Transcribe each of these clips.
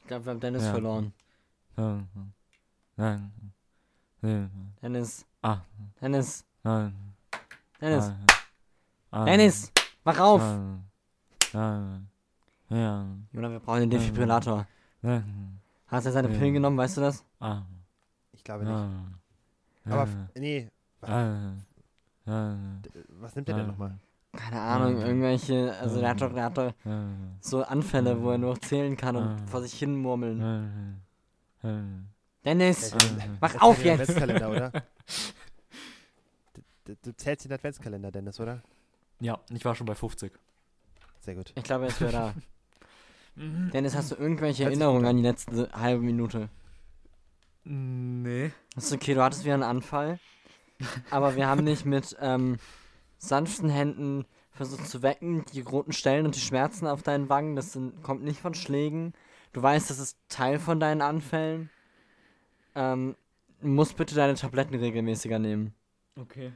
Ich glaube, wir haben Dennis ja. verloren. Dennis. Ah. Dennis. Dennis. Dennis, wach auf! Jona, wir brauchen den Defibrillator. Hast du seine Pillen genommen, weißt du das? Ich glaube nicht. Aber, nee. Was nimmt er denn nochmal? Keine Ahnung, irgendwelche, also der hat doch, der hat doch so Anfälle, wo er nur zählen kann und vor sich hin murmeln. Dennis, mach auf jetzt! Adventskalender, oder? Du, du zählst den Adventskalender, Dennis, oder? Ja, ich war schon bei 50. Sehr gut. Ich glaube, jetzt wäre da. Dennis, hast du irgendwelche Erinnerungen an die letzte halbe Minute? Nee. ist okay, du hattest wieder einen Anfall. aber wir haben dich mit ähm, sanften Händen versucht zu wecken, die roten Stellen und die Schmerzen auf deinen Wangen, das sind, kommt nicht von Schlägen. Du weißt, das ist Teil von deinen Anfällen. Ähm, musst bitte deine Tabletten regelmäßiger nehmen. Okay.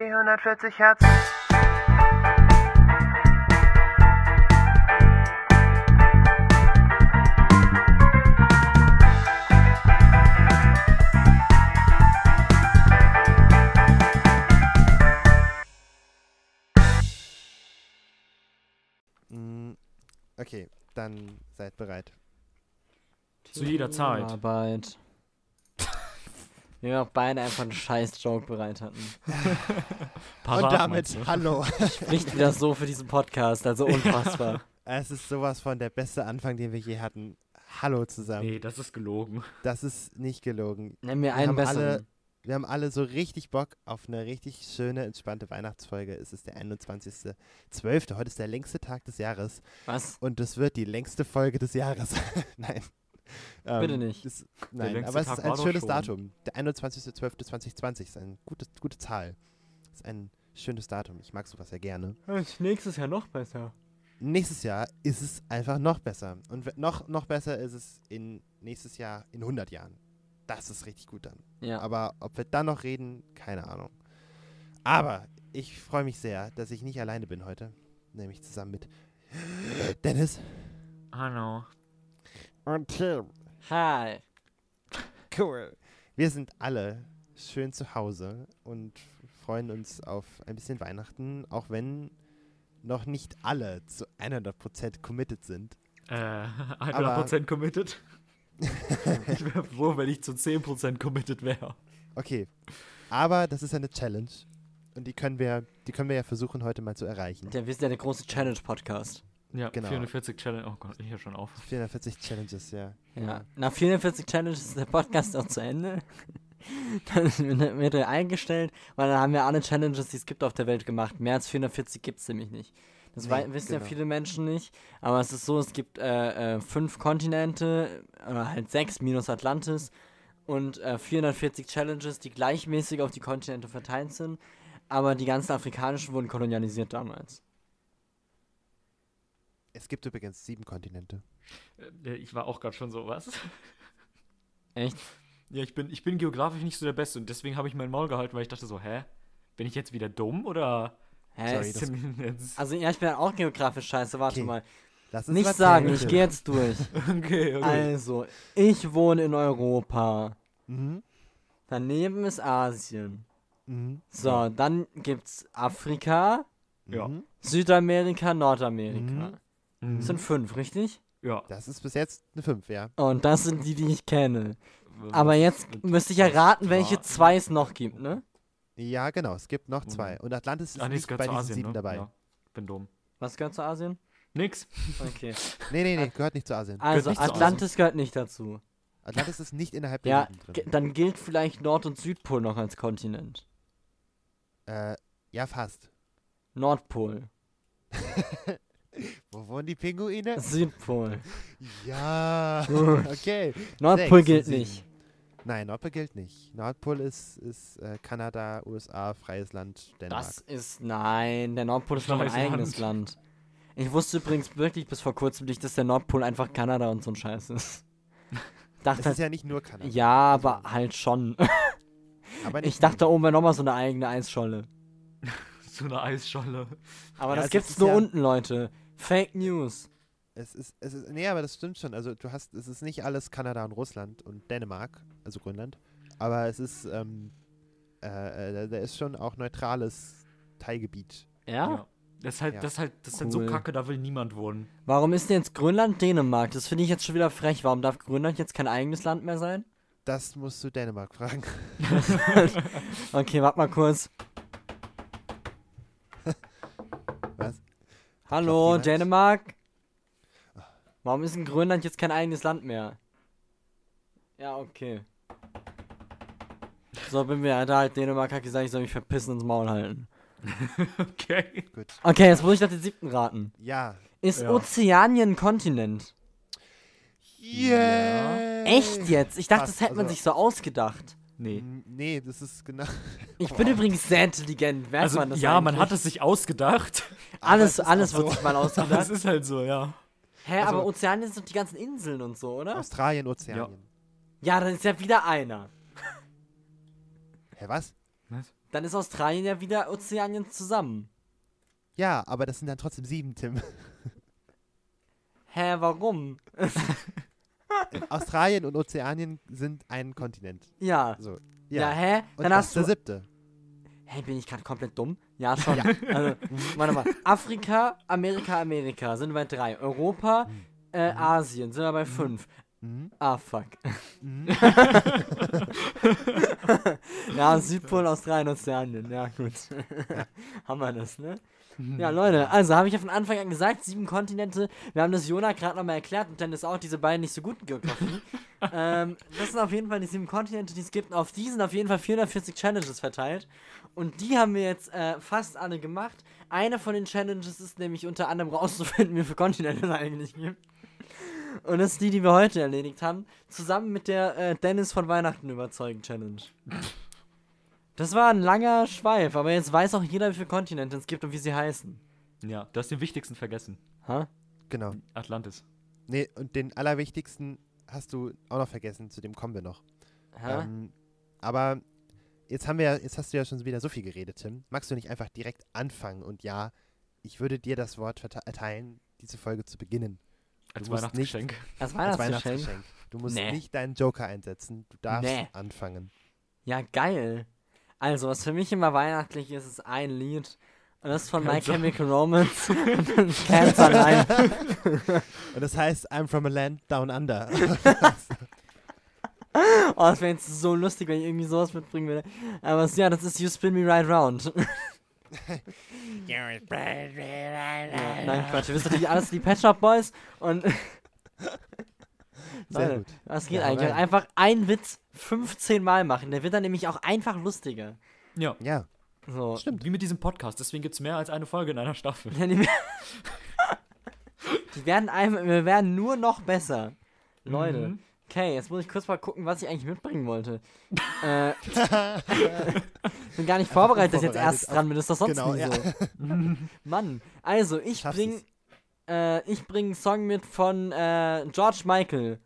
Die 140 Hertz. Okay, dann seid bereit. Zu jeder Zeit. Arbeit. Wir auch beide einfach einen scheiß Joke bereit hatten. Parat, Und damit hallo. Spricht wieder so für diesen Podcast, also unfassbar. es ist sowas von der beste Anfang, den wir je hatten. Hallo zusammen. Nee, das ist gelogen. Das ist nicht gelogen. Nenn mir einen besseren. Wir haben alle so richtig Bock auf eine richtig schöne, entspannte Weihnachtsfolge. Es ist der 21.12. Heute ist der längste Tag des Jahres. Was? Und es wird die längste Folge des Jahres. nein. Ähm, Bitte nicht. Ist, nein, aber es ist ein schönes Datum. Der 21.12.2020 ist eine gute, gute Zahl. ist ein schönes Datum. Ich mag sowas sehr gerne. Nächstes Jahr noch besser. Nächstes Jahr ist es einfach noch besser. Und noch, noch besser ist es in nächstes Jahr in 100 Jahren das ist richtig gut dann. Ja. Aber ob wir dann noch reden, keine Ahnung. Aber ich freue mich sehr, dass ich nicht alleine bin heute. Nämlich zusammen mit Dennis. Hallo. Und Tim. Hi. Cool. Wir sind alle schön zu Hause und freuen uns auf ein bisschen Weihnachten, auch wenn noch nicht alle zu 100% committed sind. Äh, 100% Aber committed? ich wäre froh, wenn ich zu 10% committed wäre. Okay. Aber das ist eine Challenge. Und die können wir, die können wir ja versuchen, heute mal zu erreichen. Ja, wir sind ja der große Challenge-Podcast. Ja, genau. 440 Challenge. Oh Gott, ich höre schon auf. 440 Challenges, ja. Ja. Nach 440 Challenges ist der Podcast auch zu Ende. dann wird er eingestellt, weil dann haben wir alle Challenges, die es gibt auf der Welt gemacht. Mehr als 440 gibt es nämlich nicht. Das nee, wissen genau. ja viele Menschen nicht. Aber es ist so, es gibt äh, äh, fünf Kontinente, oder halt sechs minus Atlantis und äh, 440 Challenges, die gleichmäßig auf die Kontinente verteilt sind. Aber die ganzen afrikanischen wurden kolonialisiert damals. Es gibt übrigens sieben Kontinente. Äh, äh, ich war auch gerade schon so, was? Echt? Ja, ich bin, ich bin geografisch nicht so der Beste und deswegen habe ich mein Maul gehalten, weil ich dachte so, hä? Bin ich jetzt wieder dumm oder Hä? Sorry, also ja, ich bin auch geografisch scheiße, warte okay. mal. Nicht sagen, ich gehe jetzt durch. okay, okay. Also, ich wohne in Europa. Mhm. Daneben ist Asien. Mhm. So, dann gibt's Afrika, ja. Südamerika, Nordamerika. Mhm. Das sind fünf, richtig? Ja. Das ist bis jetzt eine fünf, ja. Und das sind die, die ich kenne. Aber jetzt müsste ich ja raten, welche zwei es noch gibt, ne? Ja, genau. Es gibt noch zwei. Mhm. Und Atlantis ist Ach, nicht bei diesen Asien, sieben ne? dabei. Ja, bin dumm. Was gehört zu Asien? Nix. Okay. nee, nee, nee, gehört nicht zu Asien. Also, Atlantis Asien. gehört nicht dazu. Atlantis ist nicht innerhalb der ja, drin. Dann gilt vielleicht Nord- und Südpol noch als Kontinent. Äh, ja, fast. Nordpol. Wo wohnen die Pinguine? Südpol. Ja. okay. Nordpol Sechs, gilt nicht. Nein, Nordpol gilt nicht. Nordpol ist, ist äh, Kanada, USA, freies Land, Dänemark. Das ist, nein, der Nordpol ist noch ein eigenes Land. Ich wusste übrigens wirklich bis vor kurzem nicht, dass der Nordpol einfach Kanada und so ein Scheiß ist. Es dachte ist halt, ja nicht nur Kanada. ja, aber halt schon. aber Ich dachte, oben wäre nochmal so eine eigene Eisscholle. So eine Eisscholle. Aber Ja, das es gibt's ist nur ja- unten, Leute. Fake News. Es ist, es ist, nee, aber das stimmt schon. Also du hast, es ist nicht alles Kanada und Russland und Dänemark, also Grönland, aber es ist, ähm, äh, äh, da- da ist schon auch neutrales Teilgebiet. Ja? Das ist halt, Ja. das ist halt, das ist halt so kacke, da will niemand wohnen. Warum ist denn jetzt Grönland Dänemark? Das finde ich jetzt schon wieder frech. Warum darf Grönland jetzt kein eigenes Land mehr sein? Das musst du Dänemark fragen. Okay, warte mal kurz. Was? Hallo? Dänemark? Warum ist in Grönland jetzt kein eigenes Land mehr? Ja, okay. So, bin wir da halt Dänemark hat gesagt, ich soll mich verpissen und ins Maul halten. Okay. Gut. Okay, jetzt muss ich nach den siebten raten. Ja. Ist Ja. Ozeanien ein Kontinent? Yeah. Echt jetzt? Ich dachte, Fast, das hätte man also- sich so ausgedacht. Nee. Nee, das ist genau. Ich bin übrigens sehr intelligent. Weiß Also, man das ja, man eigentlich? hat es sich ausgedacht. Alles, alles auch wird so. sich mal ausgedacht. es ist halt so, ja. Hä, also- aber Ozeanien sind doch die ganzen Inseln und so, oder? Australien, Ozeanien. Ja, dann ist ja wieder einer. Hä, was? Dann ist Australien ja wieder Ozeanien zusammen. Ja, aber das sind dann trotzdem sieben, Tim. Hä, warum? Australien und Ozeanien sind ein Kontinent. Ja. So. Ja, Ja. hä? und Dann was hast ist der du. siebte. Hä, bin ich gerade komplett dumm? Ja, schon. Also, warte mal. Afrika, Amerika, Amerika sind wir bei drei. Europa, äh, Asien sind wir bei fünf. Mhm. Ah, fuck. Mhm. Ja, Südpol, Australien, Ozeanien. Ja, gut. haben wir das, ne? Ja, Leute, also habe ich ja von Anfang an gesagt, sieben Kontinente. Wir haben das Jona gerade nochmal erklärt und dann ist auch diese beiden nicht so gut Geografie. ähm, das sind auf jeden Fall die sieben Kontinente, die es gibt. Und auf die sind auf jeden Fall 440 Challenges verteilt. Und die haben wir jetzt äh, fast alle gemacht. Eine von den Challenges ist nämlich unter anderem rauszufinden, wie viele Kontinente es eigentlich gibt. Und das ist die, die wir heute erledigt haben. Zusammen mit der äh, Dennis von Weihnachten überzeugen Challenge. Das war ein langer Schweif, aber jetzt weiß auch jeder, wie viele Kontinente es gibt und wie sie heißen. Ja, du hast den wichtigsten vergessen. Ha? Genau. Atlantis. Nee, und den allerwichtigsten hast du auch noch vergessen, zu dem kommen wir noch. Ha? Ähm, aber jetzt haben wir ja- jetzt hast du ja schon wieder so viel geredet, Tim. Magst du nicht einfach direkt anfangen? Und ja, ich würde dir das Wort erteilen, diese Folge zu beginnen. Als Weihnachtsgeschenk. Als. Weihnachtsgeschenk. Du musst Nee. nicht deinen Joker einsetzen. Du darfst Nee. anfangen. Ja, geil. Also, was für mich immer weihnachtlich ist, ist ein Lied. Und das ist von My. Chemical Romance. Cancer Line. Und das heißt, I'm from a land down under. Oh, das wäre jetzt so lustig, wenn ich irgendwie sowas mitbringen würde. Aber es- ja, das ist You Spin Me Right Round. ja, nein, Quatsch. Ihr wisst natürlich alles die Pet Shop Boys. Und Sehr Leute, gut. das geht Ja, eigentlich. rein. Einfach einen Witz 15 Mal machen. Der wird dann nämlich auch einfach lustiger. Ja. Ja, So. stimmt. Wie mit diesem Podcast. Deswegen gibt es mehr als eine Folge in einer Staffel. Ja, die, die werden einem, wir werden nur noch besser. Leute. Mhm. Okay, jetzt muss ich kurz mal gucken, was ich eigentlich mitbringen wollte. äh, bin gar nicht vorbereitet, dass ich jetzt erst dran bin. Das ist doch sonst Genau, nie ja. so. Mann. Also, ich Schaffst bring, äh, ich bring einen Song mit von äh, George Michael.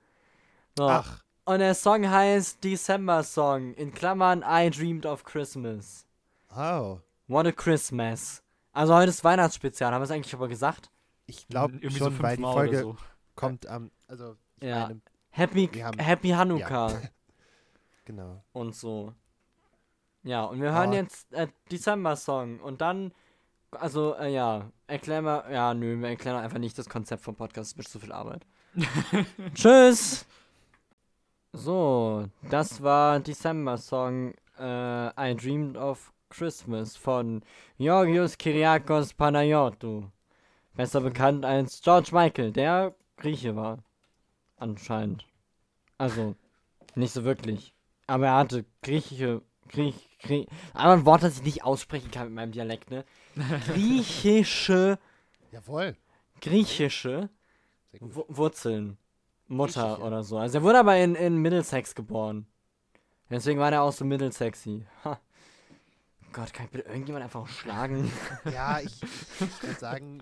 So. Ach, Und der Song heißt December Song. In Klammern I Dreamed of Christmas. oh. What a Christmas. Also heute ist Weihnachtsspezial, haben wir es eigentlich aber gesagt? Ich glaube Irgendwie schon, so weil die fünfmal Folge oder so. kommt am, also ich Ja. meine, Happy, Wir haben- Happy Hanukkah genau. und so. Ja, und wir hören Ah. jetzt äh, December Song und dann, also, äh, ja, erklär mal, ja, nö, wir erklären einfach nicht das Konzept vom Podcast, es wird zu viel Arbeit. Tschüss! So, das war December Song äh, I Dreamed of Christmas von Georgios Kyriakos Panayotou. Besser bekannt als George Michael, der Grieche war. Anscheinend. Also, nicht so wirklich. Aber er hatte griechische. Griech, Griech, aber ein Wort, das ich nicht aussprechen kann mit meinem Dialekt, ne? Griechische. Jawohl. Griechische Wurzeln. Mutter Griechische. oder so. Also er wurde aber in, in Middlesex geboren. Deswegen war er auch so middelsexy. Ha. Gott, kann ich bitte irgendjemand einfach auch schlagen? Ja, ich, ich, würde sagen,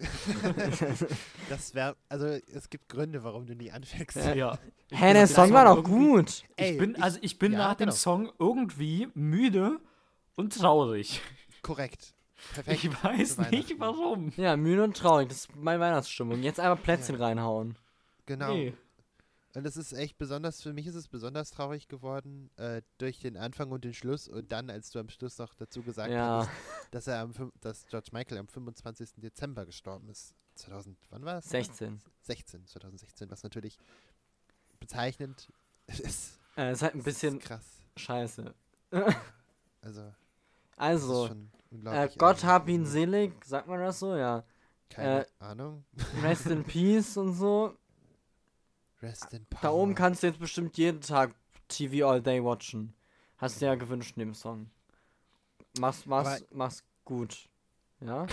das wäre, also es gibt Gründe, warum du nie anfängst. Ja. Ja. Hä, der das Song war doch gut. Ey, ich bin, ich- also ich bin ja, nach dem genau. Song irgendwie müde und traurig. Korrekt. Perfekt. Ich weiß nicht warum. Ja, müde und traurig, das ist meine Weihnachtsstimmung. Jetzt einfach Plätzchen reinhauen. Genau. Nee. Und es ist echt besonders, für mich ist es besonders traurig geworden, äh, durch den Anfang und den Schluss und dann, als du am Schluss noch dazu gesagt Ja. hast, dass er am, dass George Michael am 25. Dezember gestorben ist. 2000, wann war es? 16. 16, 2016, was natürlich bezeichnend ist. Äh, ist halt ein bisschen krass. scheiße. Also, Also, äh. Gott hab ihn selig, sagt man das so? Ja. Keine äh, Ahnung. Rest in Peace und so. Rest in Power. Da oben kannst du jetzt bestimmt jeden Tag TV All Day watchen. Hast du ja gewünscht in dem Song. Mach's, mach's, Aber- mach's gut. Ja?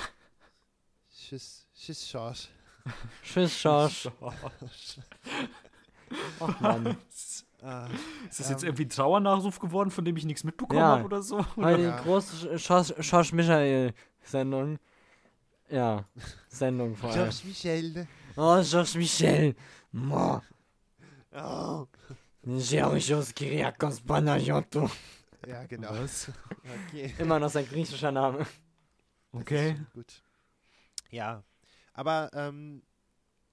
Tschüss, tschüss, Schorsch. Tschüss, Schorsch. Ach Mann. Ah, Ist das jetzt Ähm. irgendwie ein Trauernachruf geworden, von dem ich nichts mitbekommen Ja. habe oder so? Ja. die große Schorsch, Schorsch Michael Sendung. Ja, Sendung vor allem. George Michel. Oh, Georges Michel. Mo. Oh. Georgios Kyriakos Panagiotou. Ja, genau. Was? Okay. Immer noch sein griechischer Name. Okay. Gut. Ja. Aber ähm,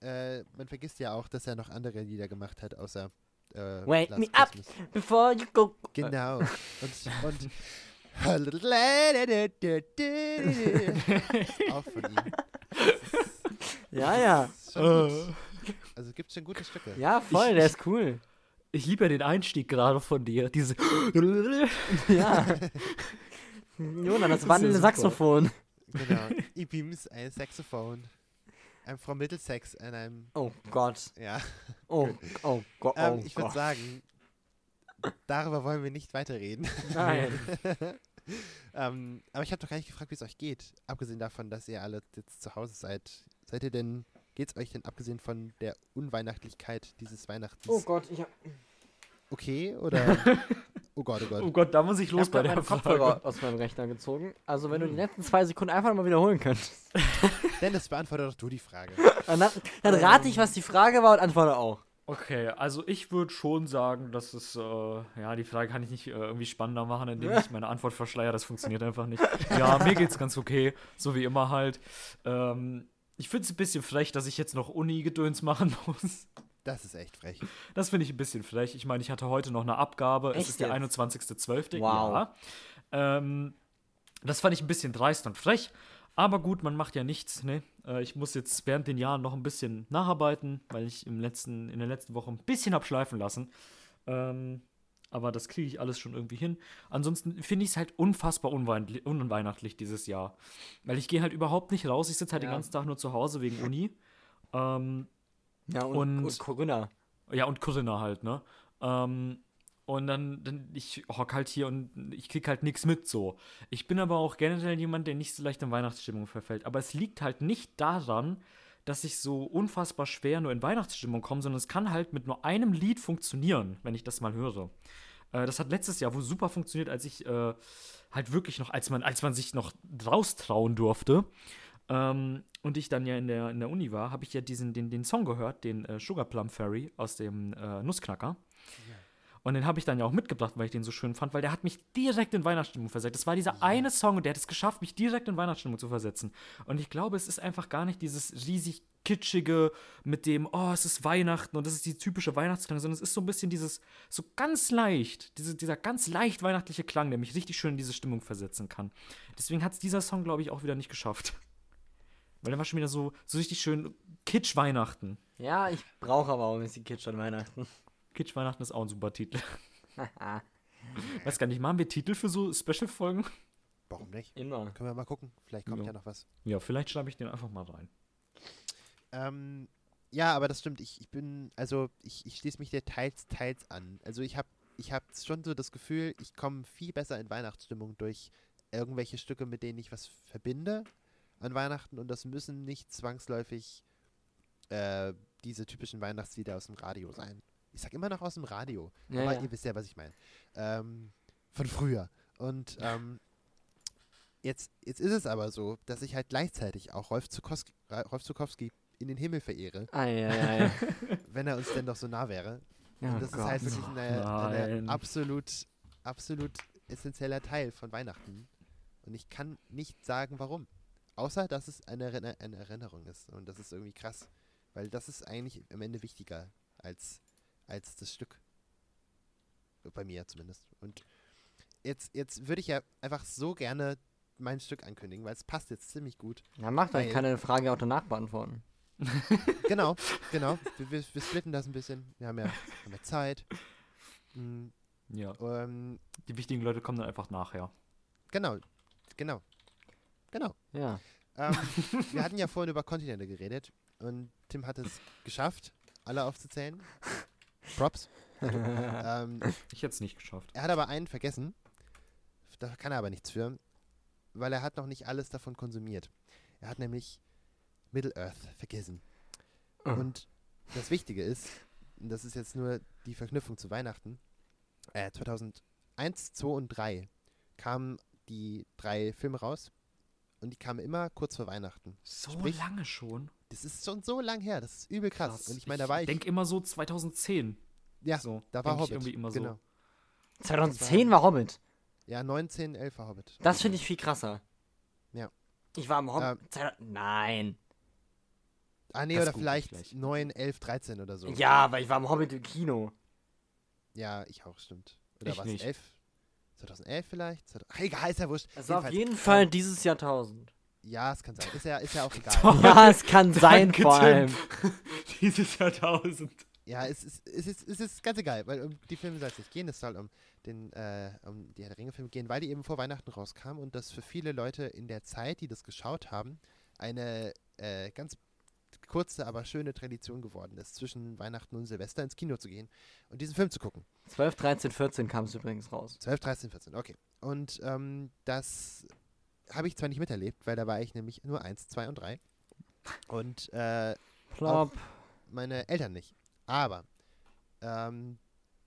äh, man vergisst ja auch, dass er noch andere Lieder gemacht hat, außer äh, Wake Last me up. Before you go. Genau. Und, und A little ist auch von ihm. Ja, ja. Also gibt schon gute Stücke. Ja, voll, Ich- der ist cool. ich liebe ja den Einstieg gerade von dir. Diese. Ja. Jona, das ja super. Saxophon. Genau. Ich beams ein Saxophon. I'm from Middlesex and I'm. Oh Gott. Ja. Oh, oh Gott. Oh Ähm, ich würde Gott. sagen, darüber wollen wir nicht weiterreden. Nein. ähm, aber ich habe doch gar nicht gefragt, wie es euch geht. Abgesehen davon, dass ihr alle jetzt zu Hause seid. Seid ihr denn, geht's euch denn abgesehen von der Unweihnachtlichkeit dieses Weihnachtens Oh Gott, ich hab, okay? Oder? oh Gott, oh Gott. Oh Gott, da muss ich ich los hab bei der. Kopfhörer aus meinem Rechner gezogen. Also wenn du die letzten zwei Sekunden einfach mal wiederholen könntest. Dennis, beantworte doch du die Frage. Dann, dann rate ich, was die Frage war und antworte auch. Okay, also ich würde schon sagen, dass es, äh, ja, die Frage kann ich nicht äh, irgendwie spannender machen, indem ich meine Antwort verschleier. Das funktioniert einfach nicht. Ja, mir geht's ganz okay, so wie immer halt. Ähm, ich finde es ein bisschen frech, dass ich jetzt noch Uni-Gedöns machen muss. Das ist echt frech. Das finde ich ein bisschen frech. Ich meine, ich hatte heute noch eine Abgabe. Echt es ist der jetzt? 21.12. Wow. Ja. Ähm, das fand ich ein bisschen dreist und frech. Aber gut, man macht ja nichts. Ne? Äh, ich muss jetzt während den Jahren noch ein bisschen nacharbeiten, weil ich im letzten, in der letzten Woche ein bisschen hab schleifen lassen. Ähm, aber das kriege ich alles schon irgendwie hin. Ansonsten finde ich es halt unfassbar unweihnachtlich, unweihnachtlich dieses Jahr. Weil ich gehe halt überhaupt nicht raus. Ich sitze halt Ja. den ganzen Tag nur zu Hause wegen Uni. Ähm, Ja, und, Und- und Corinna. ja, und Corinna halt, ne? Ähm, und dann, dann ich hock halt hier und ich krieg halt nichts mit so. Ich bin aber auch generell jemand, der nicht so leicht in Weihnachtsstimmung verfällt. Aber es liegt halt nicht daran, dass ich so unfassbar schwer nur in Weihnachtsstimmung komme, sondern es kann halt mit nur einem Lied funktionieren, wenn ich das mal höre. Äh, das hat letztes Jahr wohl super funktioniert, als ich äh, halt wirklich noch, als man, als man sich noch raustrauen durfte. Ähm, und ich dann ja in der, in der Uni war, habe ich ja diesen, den, den Song gehört, den äh, Sugar Plum Fairy aus dem äh, Nussknacker. Und den habe ich dann ja auch mitgebracht, weil ich den so schön fand, weil der hat mich direkt in Weihnachtsstimmung versetzt. Das war dieser eine Song und der hat es geschafft, mich direkt in Weihnachtsstimmung zu versetzen. Und ich glaube, es ist einfach gar nicht dieses riesig kitschige mit dem, oh, es ist Weihnachten und das ist die typische Weihnachtsklang, sondern es ist so ein bisschen dieses, so ganz leicht, diese, dieser ganz leicht weihnachtliche Klang, der mich richtig schön in diese Stimmung versetzen kann. Deswegen hat es dieser Song, glaube ich, auch wieder nicht geschafft. Weil der war schon wieder so, so richtig schön Kitsch-Weihnachten. Ja, ich brauche aber auch ein bisschen Kitsch an Weihnachten. Kitsch-Weihnachten ist auch ein super Titel. Weiß gar nicht, machen wir Titel für so Special-Folgen? Warum nicht? Immer. Können wir mal gucken. Vielleicht kommt Ja. ja noch was. Ja, vielleicht schreibe ich den einfach mal rein. Ähm, ja, aber das stimmt. Ich, ich bin, also ich, ich schließe mich dir teils, teils an. Also ich habe ich hab schon so das Gefühl, ich komme viel besser in Weihnachtsstimmung durch irgendwelche Stücke, mit denen ich was verbinde an Weihnachten. Und das müssen nicht zwangsläufig äh, diese typischen Weihnachtslieder aus dem Radio sein. Ich sag immer noch aus dem Radio. Ja, aber ja. ihr wisst ja, was ich meine. Ähm, von früher. Und ähm, Jetzt, jetzt ist es aber so, dass ich halt gleichzeitig auch Rolf Zukowski, Rolf Zukowski in den Himmel verehre, Eieiei. wenn er uns denn doch so nah wäre. oh Und das ist halt Gott. wirklich nein. absolut, absolut essentieller Teil von Weihnachten. Und ich kann nicht sagen, warum. Außer, dass es eine, Erinner- eine Erinnerung ist. Und das ist irgendwie krass. Weil das ist eigentlich am Ende wichtiger als, als das Stück. Bei mir zumindest. Und jetzt, jetzt würde ich ja einfach so gerne mein Stück ankündigen, weil es passt jetzt ziemlich gut. Ja, macht euch Weil- keine Frage auch danach beantworten. Genau, genau. Wir, wir, wir splitten das ein bisschen. Wir haben ja, haben ja Zeit. Mm, Ja. ähm, Die wichtigen Leute kommen dann einfach nachher. genau, genau, genau. Ja. Ähm, wir hatten ja vorhin über Kontinente geredet und Tim hat es geschafft, alle aufzuzählen. Props. ähm, Ich hätte es nicht geschafft. er hat aber einen vergessen. Da kann er aber nichts für, weil er hat noch nicht alles davon konsumiert. Er hat nämlich Middle-earth vergessen. Oh. Und das Wichtige ist, und das ist jetzt nur die Verknüpfung zu Weihnachten, äh, 2001, 2 und 3 kamen die drei Filme raus und die kamen immer kurz vor Weihnachten. So Sprich- lange schon. Das ist schon so lang her, das ist übel krass. Und ich meine, da war ich, denke immer so 2010. ja, so, da war ich Hobbit. irgendwie immer so. genau. 2010 war Hobbit. Ja, 19, 11 war Hobbit. Das finde ich viel krasser. Ja. Ich war im Hobbit. Ähm, 2000 Nein. Ah, nee, Das oder ich vielleicht gleich. 9, 11, 13 oder so. Ja, aber ich war im Hobbit im Kino. Ja, ich auch, stimmt. Oder Ich was? nicht. 11? 2011 vielleicht? 2000 Ach, egal, ist ja wurscht. Es war auf jeden ähm, Fall dieses Jahrtausend. Ja, es kann sein. Ist ja, ist ja auch egal. Ja, es kann sein, Danke, vor Tim. allem. Dieses Jahrtausend. Ja, es ist, es, ist, es ist ganz egal, weil um die Filme soll es nicht gehen. Es soll um, den, äh, um die Herr der Ringe-Filme gehen, weil die eben vor Weihnachten rauskamen und das für viele Leute in der Zeit, die das geschaut haben, eine äh, ganz kurze, aber schöne Tradition geworden ist, zwischen Weihnachten und Silvester ins Kino zu gehen und diesen Film zu gucken. 12, 13, 14 kam es übrigens raus. 12, 13, 14, okay. Und ähm, das habe ich zwar nicht miterlebt, weil da war ich nämlich nur 1, 2 und 3. Und äh, Plop. meine Eltern nicht. Aber ähm,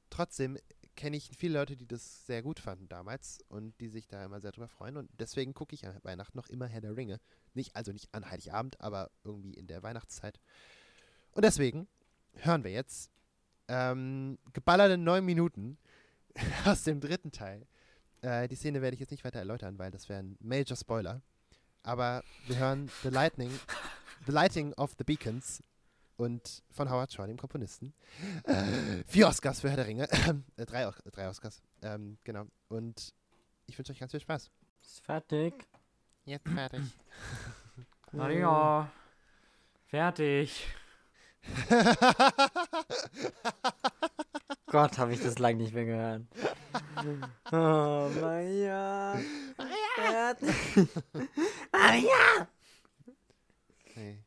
trotzdem kenne ich viele Leute, die das sehr gut fanden damals und die sich da immer sehr drüber freuen. Und deswegen gucke ich an Weihnachten noch immer Herr der Ringe. Nicht, also nicht an Heiligabend, aber irgendwie in der Weihnachtszeit. Und deswegen hören wir jetzt ähm, geballerte neun Minuten aus dem dritten Teil. Äh, die Szene werde ich jetzt nicht weiter erläutern, weil das wäre ein Major Spoiler. Aber wir hören The Lightning, The Lighting of the Beacons und von Howard Shaw, dem Komponisten. Äh, vier Oscars für Herr der Ringe. äh, drei, drei Oscars. Ähm, genau. Und ich wünsche euch ganz viel Spaß. Ist fertig. Jetzt fertig. Maria. Fertig. Gott, habe ich das lang nicht mehr gehört. Oh, Maria. Maria. Maria. nee.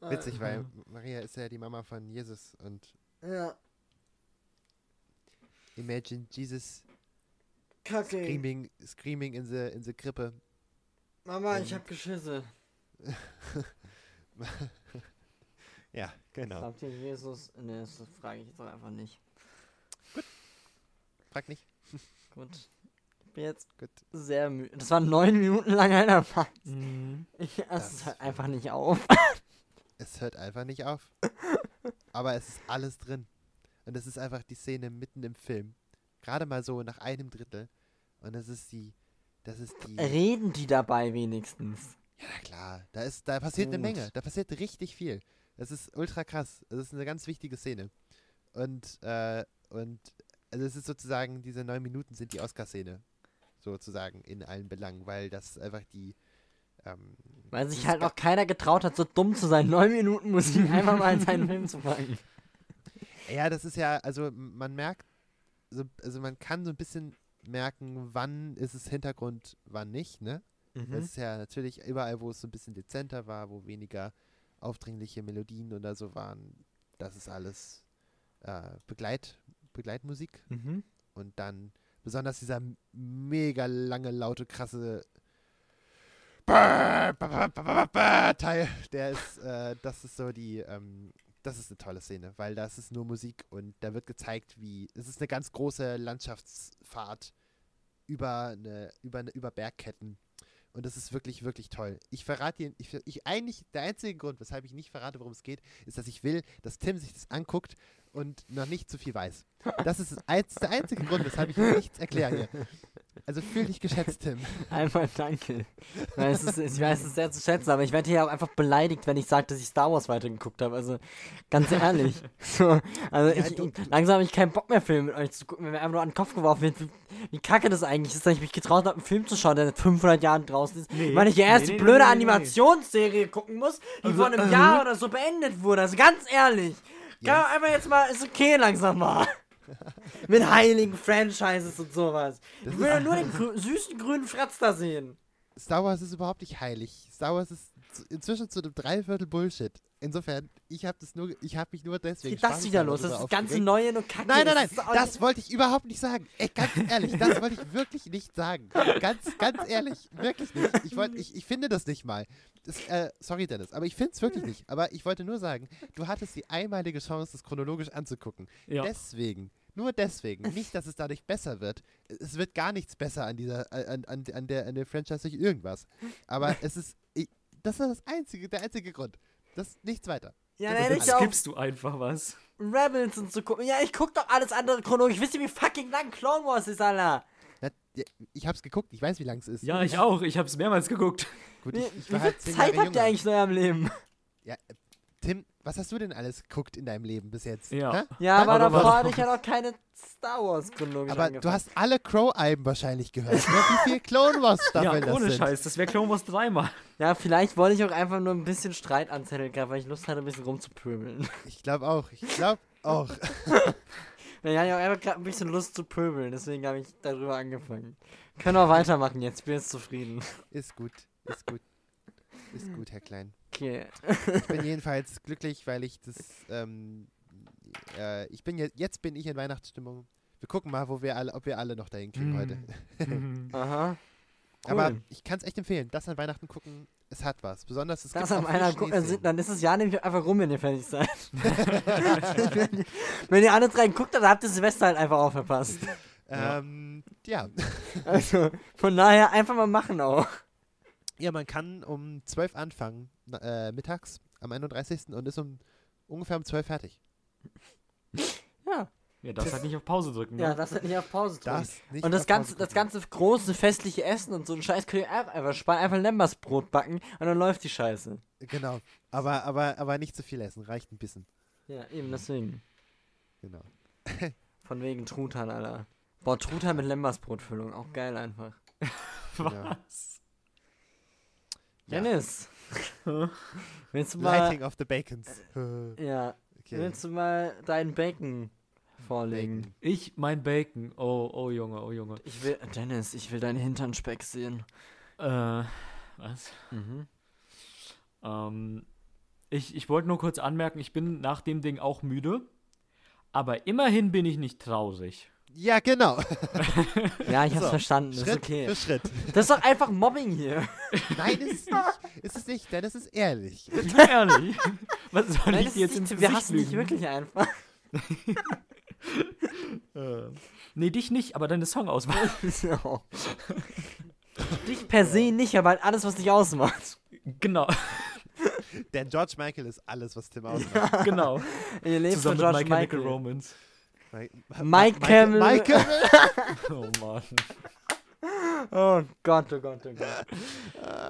Das ist witzig, weil Maria ist ja die Mama von Jesus und Ja, Imagine Jesus kacke. screaming, screaming in the, in the Krippe. Mama, ich Ähm. hab geschissen. Ja, genau. Glaubt ihr Jesus? Ne, das frage ich jetzt auch einfach nicht. Frag nicht. Gut. Ich bin jetzt Gut. sehr müde. Das war neun Minuten lang einer Part. Mhm. Ich esse es halt einfach nicht auf. Es hört einfach nicht auf. Aber es ist alles drin. Und es ist einfach die Szene mitten im Film. Gerade mal so nach einem Drittel. Und das ist die. Das ist die. Reden die dabei wenigstens? Ja, na klar. Da, ist, da passiert eine Gut. Menge. Da passiert richtig viel. Das ist ultra krass. Das ist eine ganz wichtige Szene. Und, äh, und also es ist sozusagen, diese neun Minuten sind die Oscar-Szene. Sozusagen in allen Belangen, weil das einfach die. Ähm, Weil sich halt noch keiner getraut hat, so dumm zu sein, neun Minuten Musik einfach mal in seinen Film zu packen. Ja, das ist ja, also man merkt, so, also man kann so ein bisschen merken, wann ist es Hintergrund, wann nicht, ne? Mhm. Das ist ja natürlich überall, wo es so ein bisschen dezenter war, wo weniger aufdringliche Melodien oder so waren, das ist alles äh, Begleit, Begleitmusik Mhm. und dann besonders dieser mega lange, laute, krasse Teil, der ist, äh, das ist so die, ähm, das ist eine tolle Szene, weil das ist nur Musik und da wird gezeigt, wie, es ist eine ganz große Landschaftsfahrt über, eine, über, eine, über Bergketten. Und das ist wirklich, wirklich toll. Ich verrate dir, ich, ich eigentlich, der einzige Grund, weshalb ich nicht verrate, worum es geht, ist, dass ich will, dass Tim sich das anguckt und noch nicht zu viel weiß. Das ist, der einzige Grund, weshalb ich nichts erkläre hier. Also fühl dich geschätzt, Tim. Einmal danke. Weil es ist, ich weiß es sehr zu schätzen, aber ich werde hier auch einfach beleidigt, wenn ich sage, dass ich Star Wars weitergeguckt habe. Also ganz ehrlich. So, also Ja, ich, du- langsam habe ich keinen Bock mehr, Filme mit euch zu gucken, wenn mir einfach nur an den Kopf geworfen wird, wie, wie kacke das eigentlich ist, dass ich mich getraut habe, einen Film zu schauen, der seit 500 Jahren draußen ist. Nee. Weil ich ja erst Nee, die blöde nee. Animationsserie gucken muss, die Also, vor einem äh, Jahr oder so beendet wurde. Also ganz ehrlich. Kann man einfach jetzt mal, ist okay langsam mal. Mit heiligen Franchises und sowas. Ich will ja nur den grü süßen grünen Fratz da sehen. Star Wars ist überhaupt nicht heilig. Star Wars ist inzwischen zu einem Dreiviertel Bullshit. Insofern, ich habe das nur, ich habe mich nur deswegen. Geht das wieder los? Das ist ganze aufgeregt. Neue und Kacke. Nein, nein, nein, das wollte ich überhaupt nicht sagen. Ey, ganz ehrlich, das wollte ich wirklich nicht sagen. Ganz, ganz ehrlich, wirklich nicht. Ich, wollt, ich, ich finde das nicht mal. Das, äh, sorry, Dennis, aber ich finde es wirklich nicht. Aber ich wollte nur sagen, du hattest die einmalige Chance, das chronologisch anzugucken. Ja. Deswegen, nur deswegen, nicht, dass es dadurch besser wird. Es wird gar nichts besser an dieser, an, an, an der, an der Franchise durch irgendwas. Aber es ist, ich, das ist das einzige, der einzige Grund. Das nichts weiter. Ja, Und dann hätte dann ich auch Skippst du einfach was? Rebels und zu gucken. Ja, ich guck doch alles andere chronologisch. Wisst ihr, wie fucking lang Clone Wars ist, Alter? Na, ja, Ich hab's geguckt, ich weiß, wie lang es ist. Ja, ich auch. Ich hab's mehrmals geguckt. Gut, Wie, ich, ich wie war viel halt zehn Zeit Jahre habt ihr eigentlich in eurem Leben? Ja, Tim, was hast du denn alles geguckt in deinem Leben bis jetzt? Ja. Ja, aber davor was- hatte ich ja noch keine Star Wars chronologisch Aber angefangen. du hast alle Crow-Alben wahrscheinlich gehört. ne? Wie viel Clone Wars Ja, Staffeln das ohne sind. Scheiß. Das wäre Clone Wars dreimal. Ja, vielleicht wollte ich auch einfach nur ein bisschen Streit anzetteln, weil ich Lust hatte, ein bisschen rumzupöbeln. Ich glaube auch. Ich glaube auch. Ich hatte auch einfach gerade ein bisschen Lust zu pöbeln, deswegen habe ich darüber angefangen. Können wir weitermachen jetzt, bin jetzt zufrieden. Ist gut. Ist gut. Ist gut, Herr Klein. Okay. Ich bin jedenfalls glücklich, weil ich das. Ähm, äh, ich bin jetzt, jetzt bin ich in Weihnachtsstimmung. Wir gucken mal, wo wir alle, ob wir alle noch dahin kriegen Mm. heute. Aha. Cool. Aber ich kann es echt empfehlen. Das an Weihnachten gucken, es hat was. Besonders es Das gibt einer viel gucken, dann, Schneeszenen. sind, dann ist das Jahr nämlich einfach rum, wenn ihr fertig seid. wenn, ihr- wenn ihr alle drei guckt, dann habt ihr Silvester halt einfach auch verpasst. Ähm, ja. Also, von daher einfach mal machen auch. Ja, man kann um 12 anfangen, äh, mittags am 31. und ist um ungefähr um 12 fertig. Ja, Ja, das halt nicht auf Pause drücken. ja ne? das hat nicht auf Pause drücken. Das nicht Und das ganze, das ganze große festliche Essen und so ein Scheiß könnt ihr einfach sparen. Einfach Lembersbrot backen und dann läuft die Scheiße. Genau. Aber, aber, aber nicht zu viel essen, reicht ein bisschen. Ja, eben deswegen. Genau. Von wegen Truthahn, Alter. Boah, Truthahn mit Lembersbrotfüllung, auch geil einfach. genau. Was? Ja. Dennis, willst du mal, Lighting of the Bacons. ja, Okay. willst du mal deinen Bacon vorlegen? Bacon. Ich mein Bacon. Oh, oh Junge, oh Junge. Ich will, Dennis, ich will deinen Hinternspeck sehen. Äh, was? Mhm. Ähm, ich ich wollte nur kurz anmerken, ich bin nach dem Ding auch müde. Aber immerhin bin ich nicht traurig. Ja, genau. Ja, ich hab's So, verstanden, ist Schritt okay. für Schritt. Das ist doch einfach Mobbing hier. Nein, ist es nicht. Ist es nicht, denn es ist ehrlich. Ja, ehrlich. Was soll Nein, ich ist jetzt ins nicht, wir Gesicht hassen dich wirklich einfach. Äh, nee, dich nicht, aber deine Songauswahl. so. Dich per se nicht, aber halt alles, was dich ausmacht. genau, Denn George Michael ist alles, was Tim ausmacht. genau. Ihr lebt von Zusammen mit George My Michael. Chemical Mike, Mike Campbell. Oh Mann. Oh Gott, oh Gott, oh Gott.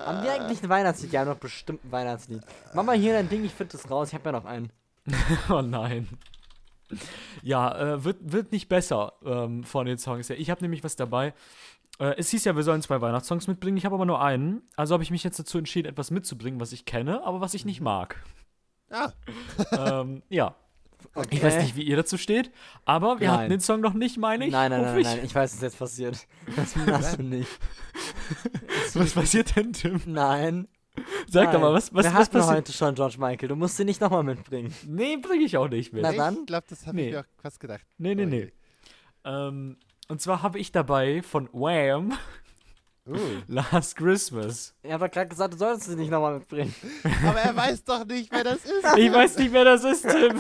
Haben wir eigentlich ein Weihnachtslied? Ja, noch bestimmt ein Weihnachtslied. Mach mal hier dein Ding, ich finde das raus. Ich habe ja noch einen. Oh nein. Ja, äh, wird, wird nicht besser ähm, von den Songs her. Ich habe nämlich was dabei. Äh, es hieß ja, wir sollen zwei Weihnachtssongs mitbringen. Ich habe aber nur einen. Also habe ich mich jetzt dazu entschieden, etwas mitzubringen, was ich kenne, aber was ich nicht mag. Ah, ähm, ja. Okay. Ich weiß nicht, wie ihr dazu steht, aber wir Nein. hatten den Song noch nicht, meine ich. Nein, nein, nein, ich. nein, ich weiß, was jetzt passiert. Das machst du nicht. Was passiert denn, Tim? Nein. Sag nein. doch mal, was, was, Wir was hatten passiert? heute schon George Michael. Du musst ihn nicht nochmal mitbringen. Nee, bringe ich auch nicht mit. Na ich dann? glaube, das habe Nee. ich mir auch fast gedacht. Nee, nee, nee. Ähm, und zwar habe ich dabei von Wham! Uh, Last Christmas. Ich habe doch gerade gesagt, du solltest ihn nicht nochmal mitbringen. aber er weiß doch nicht, wer das ist. Ich weiß nicht, wer das ist, Tim.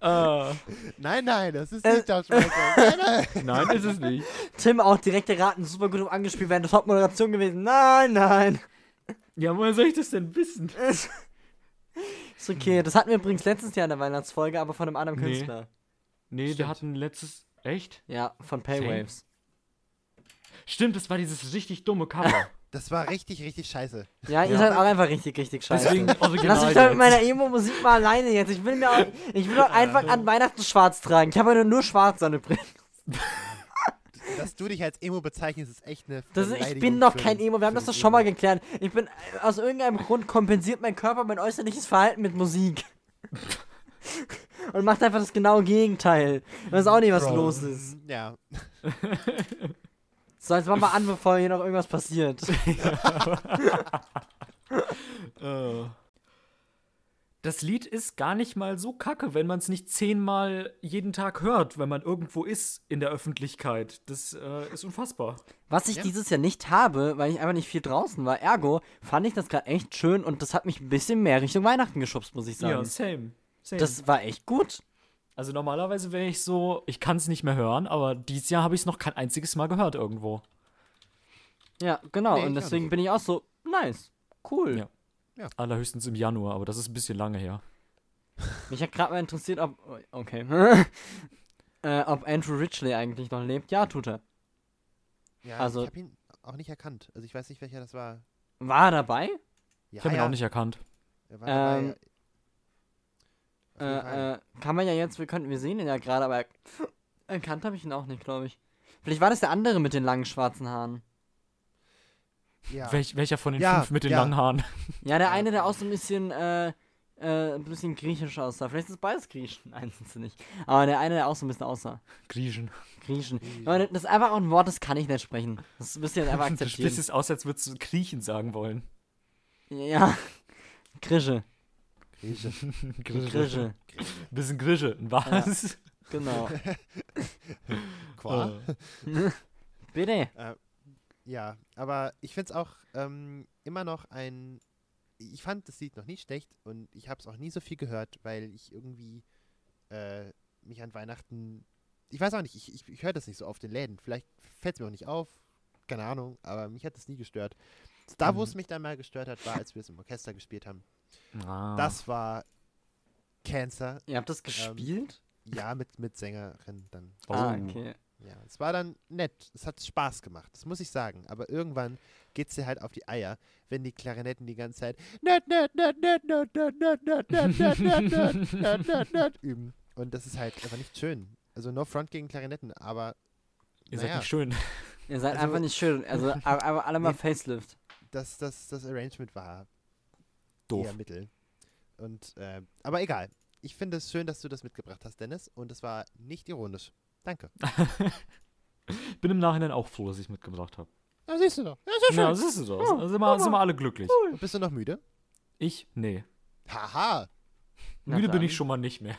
äh, Nein, nein, das ist Äh. nicht George Michael. Nein, nein. nein, ist es nicht. Tim auch direkt geraten, super gut angespielt, wäre eine Top-Moderation gewesen. Nein, nein. Ja, woher soll ich das denn wissen? Ist okay. Das hatten wir übrigens letztes Jahr in der Weihnachtsfolge, aber von einem anderen Nee. Künstler. Nee, Stimmt. der hat ein letztes. Echt? Ja, von Paywaves. Stimmt, das war dieses richtig dumme Cover. Das war richtig, richtig scheiße. Ja, ihr Ja. seid auch einfach richtig, richtig scheiße. Deswegen original. Lass mich doch mit meiner Emo-Musik mal alleine jetzt. Ich will mir auch, ich will doch einfach an Weihnachten schwarz tragen. Ich habe ja nur schwarz an übrigens. Dass du dich als Emo bezeichnest, ist echt eine Das ist, ich bin doch kein Emo. Wir haben das doch schon mal geklärt. Ich bin, äh, aus irgendeinem Grund kompensiert mein Körper mein äußerliches Verhalten mit Musik. Und macht einfach das genaue Gegenteil. Ich weiß auch nicht, was Bro. los ist. Ja, So, jetzt machen wir an, bevor hier noch irgendwas passiert. Äh. Das Lied ist gar nicht mal so kacke, wenn man es nicht zehnmal jeden Tag hört, wenn man irgendwo ist in der Öffentlichkeit. Das äh, ist unfassbar. Was ich Ja. dieses Jahr nicht habe, weil ich einfach nicht viel draußen war, ergo fand ich das gerade echt schön und das hat mich ein bisschen mehr Richtung Weihnachten geschubst, muss ich sagen. Ja, same. same. das war echt gut. Also normalerweise wäre ich so, ich kann es nicht mehr hören, aber dieses Jahr habe ich es noch kein einziges Mal gehört irgendwo. Ja, genau. Nee, und deswegen bin ich auch so, nice, cool. Ja. Allerhöchstens im Januar, aber das ist ein bisschen lange her. Mich hat gerade mal interessiert, ob. Okay. äh, ob Andrew Ridgely eigentlich noch lebt. Ja, tut er. ja Also- ich habe ihn auch nicht erkannt. Also ich weiß nicht, welcher das war. War er dabei? Ja, Ich habe ihn ja, auch nicht erkannt. Er war dabei, Ähm, ja. Äh, äh, kann man ja jetzt, wir könnten, wir sehen ihn ja gerade, aber erkannt habe ich ihn auch nicht, glaube ich. Vielleicht war das der andere mit den langen schwarzen Haaren. ja. Welch, welcher von den Ja, fünf mit den ja. langen Haaren? Ja, der eine, der auch so ein bisschen, äh, äh, ein bisschen griechisch aussah. Vielleicht ist es beides griechisch. Nein, sind sie nicht. Aber der eine, der auch so ein bisschen aussah. Griechen. Griechen. Das ist einfach auch ein Wort, das kann ich nicht sprechen. Das müsst ihr jetzt einfach Du akzeptieren. sprichst es aus, als würdest du Griechen sagen wollen. Ja. Grische. Grieche. Grische. Bisschen Grische. Was? Genau. Qua. Äh, Bitte. Ja, aber ich finde es auch ähm, immer noch ein. Ich fand das Lied noch nie schlecht und ich habe es auch nie so viel gehört, weil ich irgendwie äh, mich an Weihnachten. Ich weiß auch nicht, ich, ich, ich höre das nicht so oft in Läden. Vielleicht fällt es mir auch nicht auf, keine Ahnung, aber mich hat das nie gestört. Da, wo es mich dann mal gestört hat, war, als wir es im Orchester gespielt haben. Ah. Das war Cancer. Ihr habt das gespielt? Ähm, ja, mit, mit Sängerin dann. Oh. Ah, okay. Ja, es war dann nett. Es hat Spaß gemacht, das muss ich sagen. Aber irgendwann geht es dir halt auf die Eier, wenn die Klarinetten die ganze Zeit üben. Und das ist halt einfach nicht schön. Also no front gegen Klarinetten, aber Ihr naja. seid nicht schön. Ihr seid also, einfach nicht schön. Also, aber alle mal Facelift. Das, das, das Arrangement war Doof. eher mittel. Und, äh, aber egal. Ich finde es schön, dass du das mitgebracht hast, Dennis. Und es war nicht ironisch. Danke. Bin im Nachhinein auch froh, dass ich mitgebracht habe. Ja, siehst du doch. Ja, sehr Ja, siehst du doch. Da sind wir, sind wir alle glücklich. Und bist du noch müde? Ich? Nee. Haha, Na Müde bin ich schon mal nicht mehr.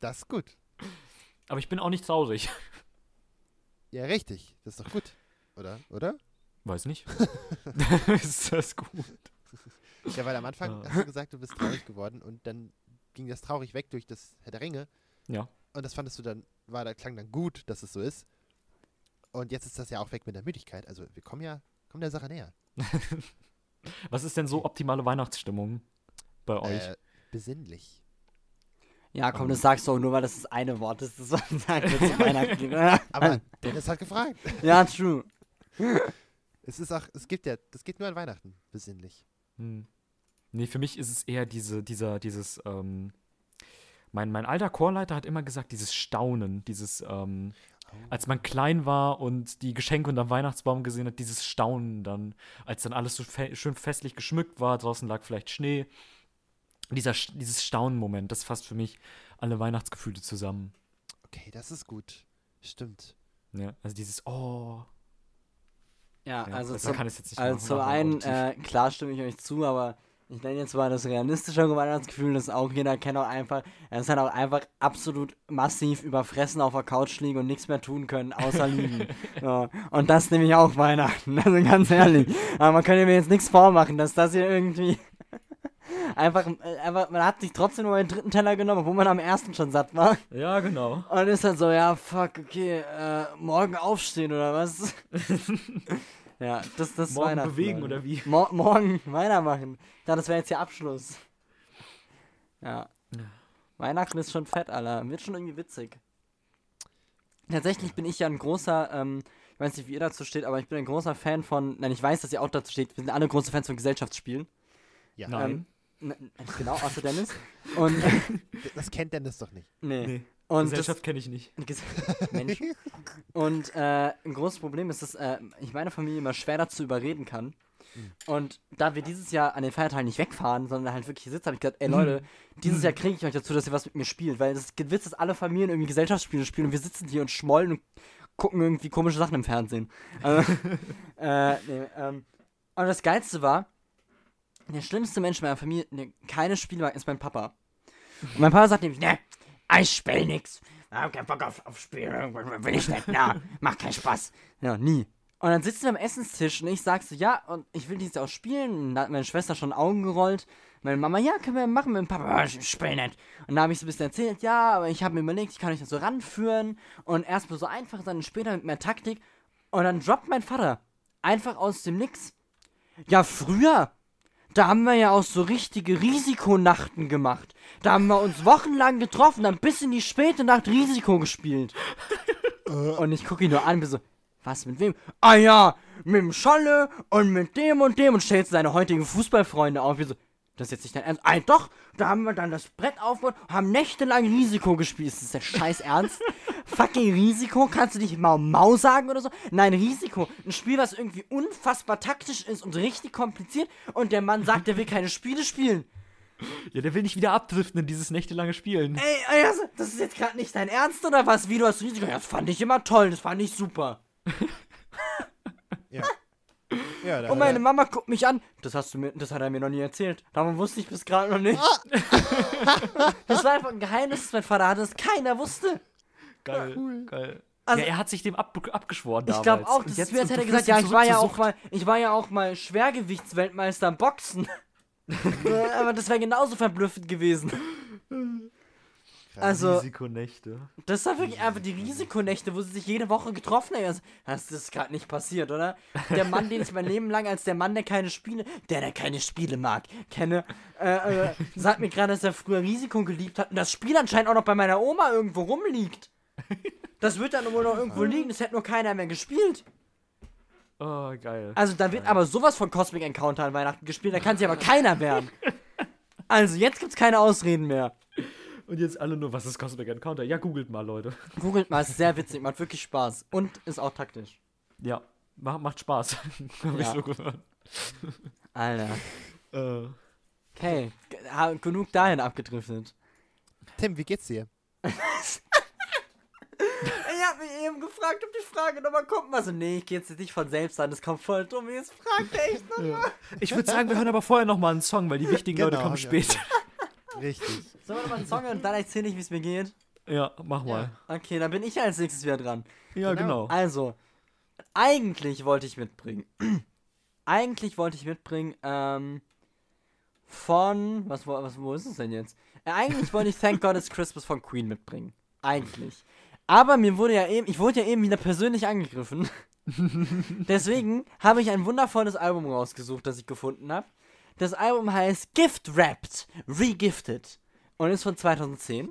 das ist gut. Aber ich bin auch nicht traurig. Ja, richtig. Das ist doch gut. Oder? Oder? Weiß nicht. ist das gut? Ja, weil am Anfang Ja. hast du gesagt, du bist traurig geworden und dann ging das traurig weg durch das Herr der Ringe. Ja. Und das fandest du dann, war, da klang dann gut, dass es so ist. Und jetzt ist das ja auch weg mit der Müdigkeit. Also wir kommen ja, kommen der Sache näher. Was ist denn so optimale Weihnachtsstimmung bei euch? Äh, besinnlich. Ja, komm, das sagst du auch nur, weil das das eine Wort ist, das man sagt, wenn es Weihnachten geht. Aber Dennis hat gefragt. ja, true. Es ist auch, es gibt ja, das geht nur an Weihnachten. Besinnlich. Hm. Nee, für mich ist es eher diese, dieser, dieses, ähm, mein, mein alter Chorleiter hat immer gesagt, dieses Staunen, dieses, ähm, als man klein war und die Geschenke unterm Weihnachtsbaum gesehen hat, dieses Staunen dann, als dann alles so fe schön festlich geschmückt war, draußen lag vielleicht Schnee. Dieser, dieses Staunen-Moment, das fasst für mich alle Weihnachtsgefühle zusammen. Okay, das ist gut. Stimmt. Ja, also dieses, oh. Ja, Ja, also zum, kann ich's jetzt nicht also zum aber einen, äh, klar stimme ich euch zu, aber ich nenne jetzt mal das realistischere Weihnachtsgefühl, das auch jeder kennt auch einfach, er ist halt auch einfach absolut massiv überfressen auf der Couch liegen und nichts mehr tun können, außer liegen. so. Und das nehme ich auch Weihnachten, also ganz ehrlich. Aber man könnte mir jetzt nichts vormachen, dass das hier irgendwie Einfach, äh, einfach, man hat sich trotzdem nur den dritten Teller genommen, obwohl man am ersten schon satt war. Ja, genau. Und ist dann so, ja, fuck, okay, äh, morgen aufstehen oder was? ja, das, das ist Morgen Weihnachten, bewegen Leute. oder wie? Mo morgen weitermachen. Ja, das wäre jetzt der Abschluss. Ja. Weihnachten ist schon fett, Alter. Wird schon irgendwie witzig. Tatsächlich bin ich ja ein großer, ähm, ich weiß nicht, wie ihr dazu steht, aber ich bin ein großer Fan von, nein, ich weiß, dass ihr auch dazu steht, wir sind alle große Fans von Gesellschaftsspielen. Ja, Nein. Ähm, genau, außer Dennis. Und, das kennt Dennis doch nicht. nee. Nee. Und Gesellschaft kenne ich nicht. Ges Mensch. Und äh, ein großes Problem ist, dass äh, ich meine Familie immer schwer dazu überreden kann. Und da wir dieses Jahr an den Feiertagen nicht wegfahren, sondern halt wirklich hier sitzen, habe ich gesagt, ey Leute, dieses Jahr kriege ich euch dazu, dass ihr was mit mir spielt, weil es gibt Witz, dass alle Familien irgendwie Gesellschaftsspiele spielen und wir sitzen hier und schmollen und gucken irgendwie komische Sachen im Fernsehen. Also, äh, nee, ähm, und das Geilste war, der schlimmste Mensch meiner Familie, der keine Spiele mag, ist mein Papa. Und mein Papa sagt nämlich, ne, ich spiel nix. Ich hab keinen Bock auf, auf Spiele, will ich nicht, na, macht keinen Spaß. Ja, nie. Und dann sitzen wir am Essenstisch und ich sag so, ja, und ich will dieses Jahr auch spielen. Und da hat meine Schwester schon Augen gerollt. Meine Mama, ja, können wir machen mit dem Papa, "Ah, ich spiel nicht. Und da habe ich so ein bisschen erzählt, ja, aber ich habe mir überlegt, ich kann euch das so ranführen und erstmal so einfach und später mit mehr Taktik. Und dann droppt mein Vater einfach aus dem Nix. Ja, früher, da haben wir ja auch so richtige Risikonachten gemacht. Da haben wir uns wochenlang getroffen, dann bis in die späte Nacht Risiko gespielt. und ich gucke ihn nur an, bin so, was mit wem? Ah ja, mit dem Scholle und mit dem und dem und stellt seine heutigen Fußballfreunde auf. Wie so, das ist jetzt nicht dein Ernst. Ah, doch, da haben wir dann das Brett aufgebaut, haben nächtelang Risiko gespielt. Ist das der Scheiß Ernst? Fucking Risiko? Kannst du nicht Mau Mau sagen oder so? Nein, Risiko. Ein Spiel, was irgendwie unfassbar taktisch ist und richtig kompliziert. Und der Mann sagt, er will keine Spiele spielen. Ja, der will nicht wieder abdriften in dieses nächtelange Spielen. Ey, also, das ist jetzt gerade nicht dein Ernst oder was? Wie du hast Risiko? Ja, das fand ich immer toll, das fand ich super. Ja. Ja Und meine Mama guckt mich an. Das hast du mir, das hat er mir noch nie erzählt. Darum wusste ich bis gerade noch nicht. das war einfach ein Geheimnis, das mein Vater hatte, das keiner wusste. Geil, geil. Also- ja, er hat sich dem ab, abgeschworen Ich damals. glaube auch, das ist jetzt- wie als hätte er gesagt, ja, ich war ja auch mal, ich war ja auch mal Schwergewichtsweltmeister im Boxen. Aber das wäre genauso verblüffend gewesen. Also, Risikonächte. das war wirklich einfach die Risikonächte, wo sie sich jede Woche getroffen haben. Also, Das ist gerade nicht passiert, oder? Der Mann, den ich mein Leben lang als der Mann, der keine Spiele, der, der keine Spiele mag, kenne, äh, äh, sagt mir gerade, dass er früher Risiko geliebt hat und das Spiel anscheinend auch noch bei meiner Oma irgendwo rumliegt. Das wird dann wohl noch irgendwo liegen, das hätte nur keiner mehr gespielt. Oh, geil. Also, da wird aber sowas von Cosmic Encounter an Weihnachten gespielt, da kann sich aber keiner wehren. Also, jetzt gibt's keine Ausreden mehr. Und jetzt alle nur, was ist Cosmic Encounter? Ja, googelt mal, Leute. Googelt mal, ist sehr witzig, macht wirklich Spaß. Und ist auch taktisch. Ja, macht, macht Spaß. Hab ich Ja. so gehört. Alter. Äh, Okay, genug dahin abgedriftet. Tim, wie geht's dir? Ich hab mich eben gefragt, ob die Frage nochmal kommt. Also, nee, ich geh jetzt nicht von selbst an, das kommt voll dumm. Jetzt fragt er echt nochmal. ich würde sagen, wir hören aber vorher noch mal einen Song, weil die wichtigen Leute Genau, kommen ja. später. Richtig. Sollen wir nochmal einen Song hören und dann erzähle ich, wie es mir geht? Ja, mach mal. Okay, dann bin ich als nächstes wieder dran. Ja, Genau. genau. Also, eigentlich wollte ich mitbringen. eigentlich wollte ich mitbringen, ähm, von. Was, wo- was, wo ist es denn jetzt? Äh, eigentlich wollte ich Thank God It's Christmas von Queen mitbringen. Eigentlich. Aber mir wurde ja eben, ich wurde ja eben wieder persönlich angegriffen. Deswegen habe ich ein wundervolles Album rausgesucht, das ich gefunden habe. Das Album heißt Gift Wrapped, Regifted und ist von 2010.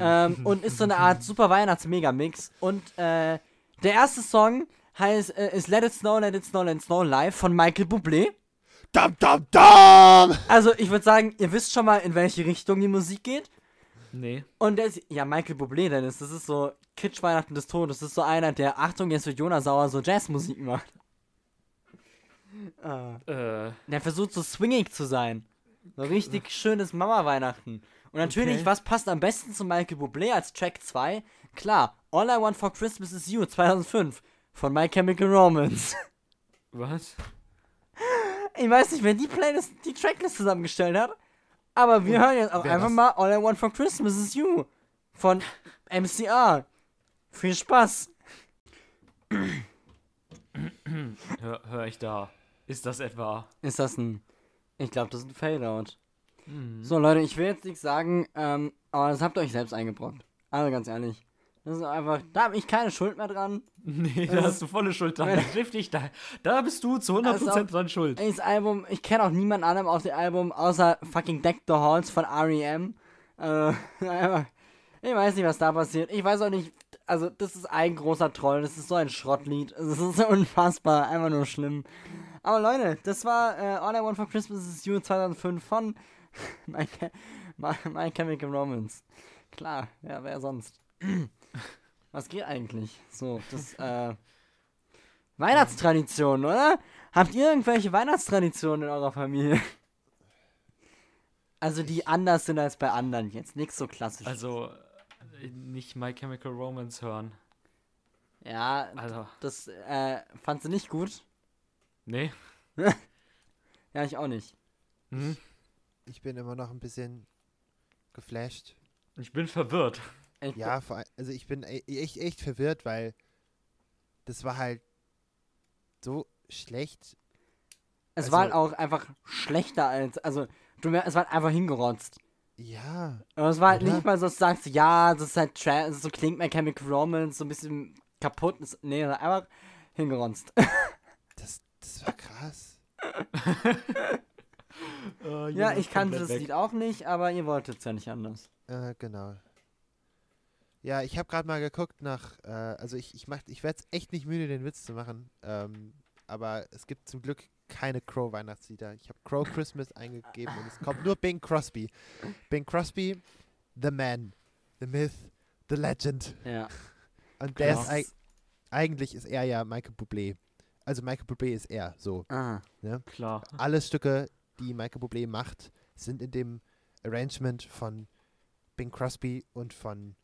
ähm, und ist so eine Art super Weihnachts-Megamix. Und äh, der erste Song heißt, äh, ist Let It Snow, Let It Snow, Let It Snow live von Michael Bublé. Dam, dam, dam! Also ich würde sagen, ihr wisst schon mal, in welche Richtung die Musik geht. Nee. Und der ist, ja, Michael Bublé, Dennis, das ist so Kitsch Weihnachten des Todes. Das ist so einer, der, Achtung, jetzt wird Jonas sauer, so Jazzmusik macht. Ah. Äh, Der versucht so swingig zu sein. So richtig schönes Mama-Weihnachten. Und natürlich, Okay. was passt am besten zu Michael Bublé als Track 2? Klar, All I Want for Christmas is You 2005 von My Chemical Romance. was? Ich weiß nicht, wer die Playlist, die Tracklist zusammengestellt hat. Aber wir hören jetzt auch einfach das? mal All I Want for Christmas is You von MCR. Viel Spaß. Hör, hör ich da. Ist das etwa? Ist das ein. Ich glaube, das ist ein Fadeout. Mhm. So, Leute, ich will jetzt nichts sagen, ähm, aber das habt ihr euch selbst eingebrockt. Also ganz ehrlich. Das ist einfach, da habe ich keine Schuld mehr dran. Nee, da Das- hast du volle Schuld dran. Das trifft dich da. Da bist du zu 100% Also, dran schuld. Das Album, ich kenne auch niemanden anderem auf dem Album, außer fucking Deck the Halls von R.E.M. Äh, einfach, ich weiß nicht, was da passiert. Ich weiß auch nicht, also das ist ein großer Troll, das ist so ein Schrottlied. Es ist so unfassbar, einfach nur schlimm. Aber Leute, das war äh, All I Want for Christmas is You 2005 von My, My, My Chemical Romance. Klar, ja, wer sonst? Was geht eigentlich? So, das, äh, Weihnachtstradition, oder? Habt ihr irgendwelche Weihnachtstraditionen in eurer Familie? Also die anders sind als bei anderen jetzt, nichts so klassisch. Also, nicht My Chemical Romance hören. ja, Also, das äh, fandst du nicht gut? Nee. Ja, ich auch nicht. Mhm. Ich bin immer noch ein bisschen geflasht. Ich bin verwirrt. Ich, Ja, vor, also ich bin e- echt, echt verwirrt, weil das war halt so schlecht. es also- war halt auch einfach schlechter als, also du es war halt einfach hingerotzt. Ja, Und es war halt Oder? nicht mal so, dass du sagst, ja, das ist halt tra so klingt My Chemical Romance, so ein bisschen kaputt. Das- Nee, einfach hingerotzt. das, war krass. Äh, ja, ich kannte das weg. Lied auch nicht, aber ihr wolltet es ja nicht anders. Äh, genau. Ja, ich habe gerade mal geguckt nach, äh, also ich, ich, mach- ich werde es echt nicht müde, den Witz zu machen. Ähm, aber es gibt zum Glück keine Crow-Weihnachtslieder. Ich habe Crow Christmas eingegeben und es kommt nur Bing Crosby. Bing Crosby, The Man, The Myth, The Legend. Ja. Und der ist eig eigentlich ist er ja Michael Bublé. Also Michael Bublé ist er, so. Ah. Klar. Alle Stücke, die Michael Bublé macht, sind in dem Arrangement von Bing Crosby und von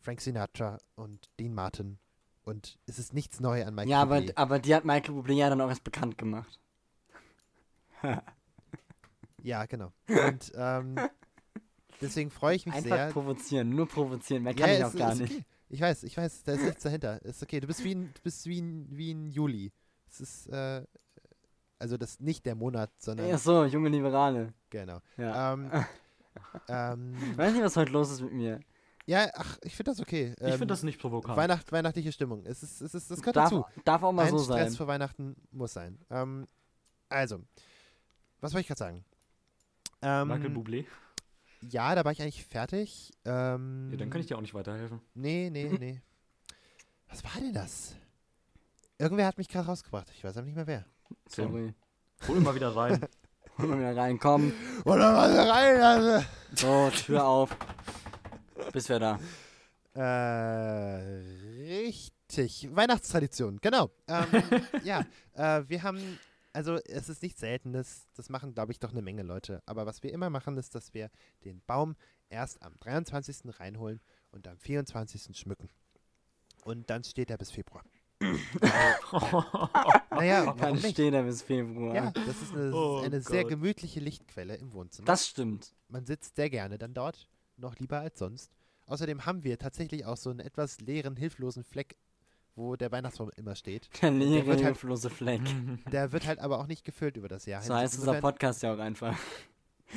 Frank Sinatra und Dean Martin. Und es ist nichts neu an Michael Ja, aber, Bublé. aber die hat Michael Bublé ja dann auch erst bekannt gemacht. Ja, genau. Und ähm, deswegen freue ich mich Einfach sehr. provozieren, nur provozieren, mehr kann ich auch ist, gar ist nicht. Okay. Ich weiß, ich weiß, da ist nichts dahinter. Ist okay. Du bist wie ein, du bist wie ein, wie ein Juli. Es ist, äh, also das ist nicht der Monat, sondern Ach so, junge Liberale. genau. Ja. Ähm, ähm, Ich weiß nicht, was heute los ist mit mir. ja, ach, ich finde das okay. Ich Ähm, finde das nicht provokant. Weihnacht, weihnachtliche Stimmung. Es ist, es ist, das gehört Darf, dazu. darf auch mal Ein so Stress sein. für Weihnachten muss sein. Ähm, also, was wollte ich gerade sagen? Ähm, Michael Bublé. ja, da war ich eigentlich fertig. Ähm, Ja, dann kann ich dir auch nicht weiterhelfen. Nee, nee, nee. Was war denn das? Irgendwer hat mich gerade rausgebracht. Ich weiß aber nicht mehr wer. Sorry. Hol ihn mal wieder rein. Hol mal wieder rein, komm. Oder was rein? Also. So, Tür auf. Bis wir da. Äh, richtig. Weihnachtstradition, genau. Ähm, ja, äh, wir haben, also es ist nichts Seltenes, das machen, glaube ich, doch eine Menge Leute. Aber was wir immer machen, ist, dass wir den Baum erst am 23. reinholen und am 24. schmücken. Und dann steht er bis Februar. Naja, warum nicht? steht er bis Februar. Ja, das ist eine, Oh eine sehr gemütliche Lichtquelle im Wohnzimmer. Das stimmt. Man sitzt sehr gerne dann dort, noch lieber als sonst. Außerdem haben wir tatsächlich auch so einen etwas leeren, hilflosen Fleck, wo der Weihnachtsbaum immer steht. Der leere, wird halt- hilflose Fleck. Der wird halt aber auch nicht gefüllt über das Jahr. So heißt unser Insofern- Podcast ja auch einfach.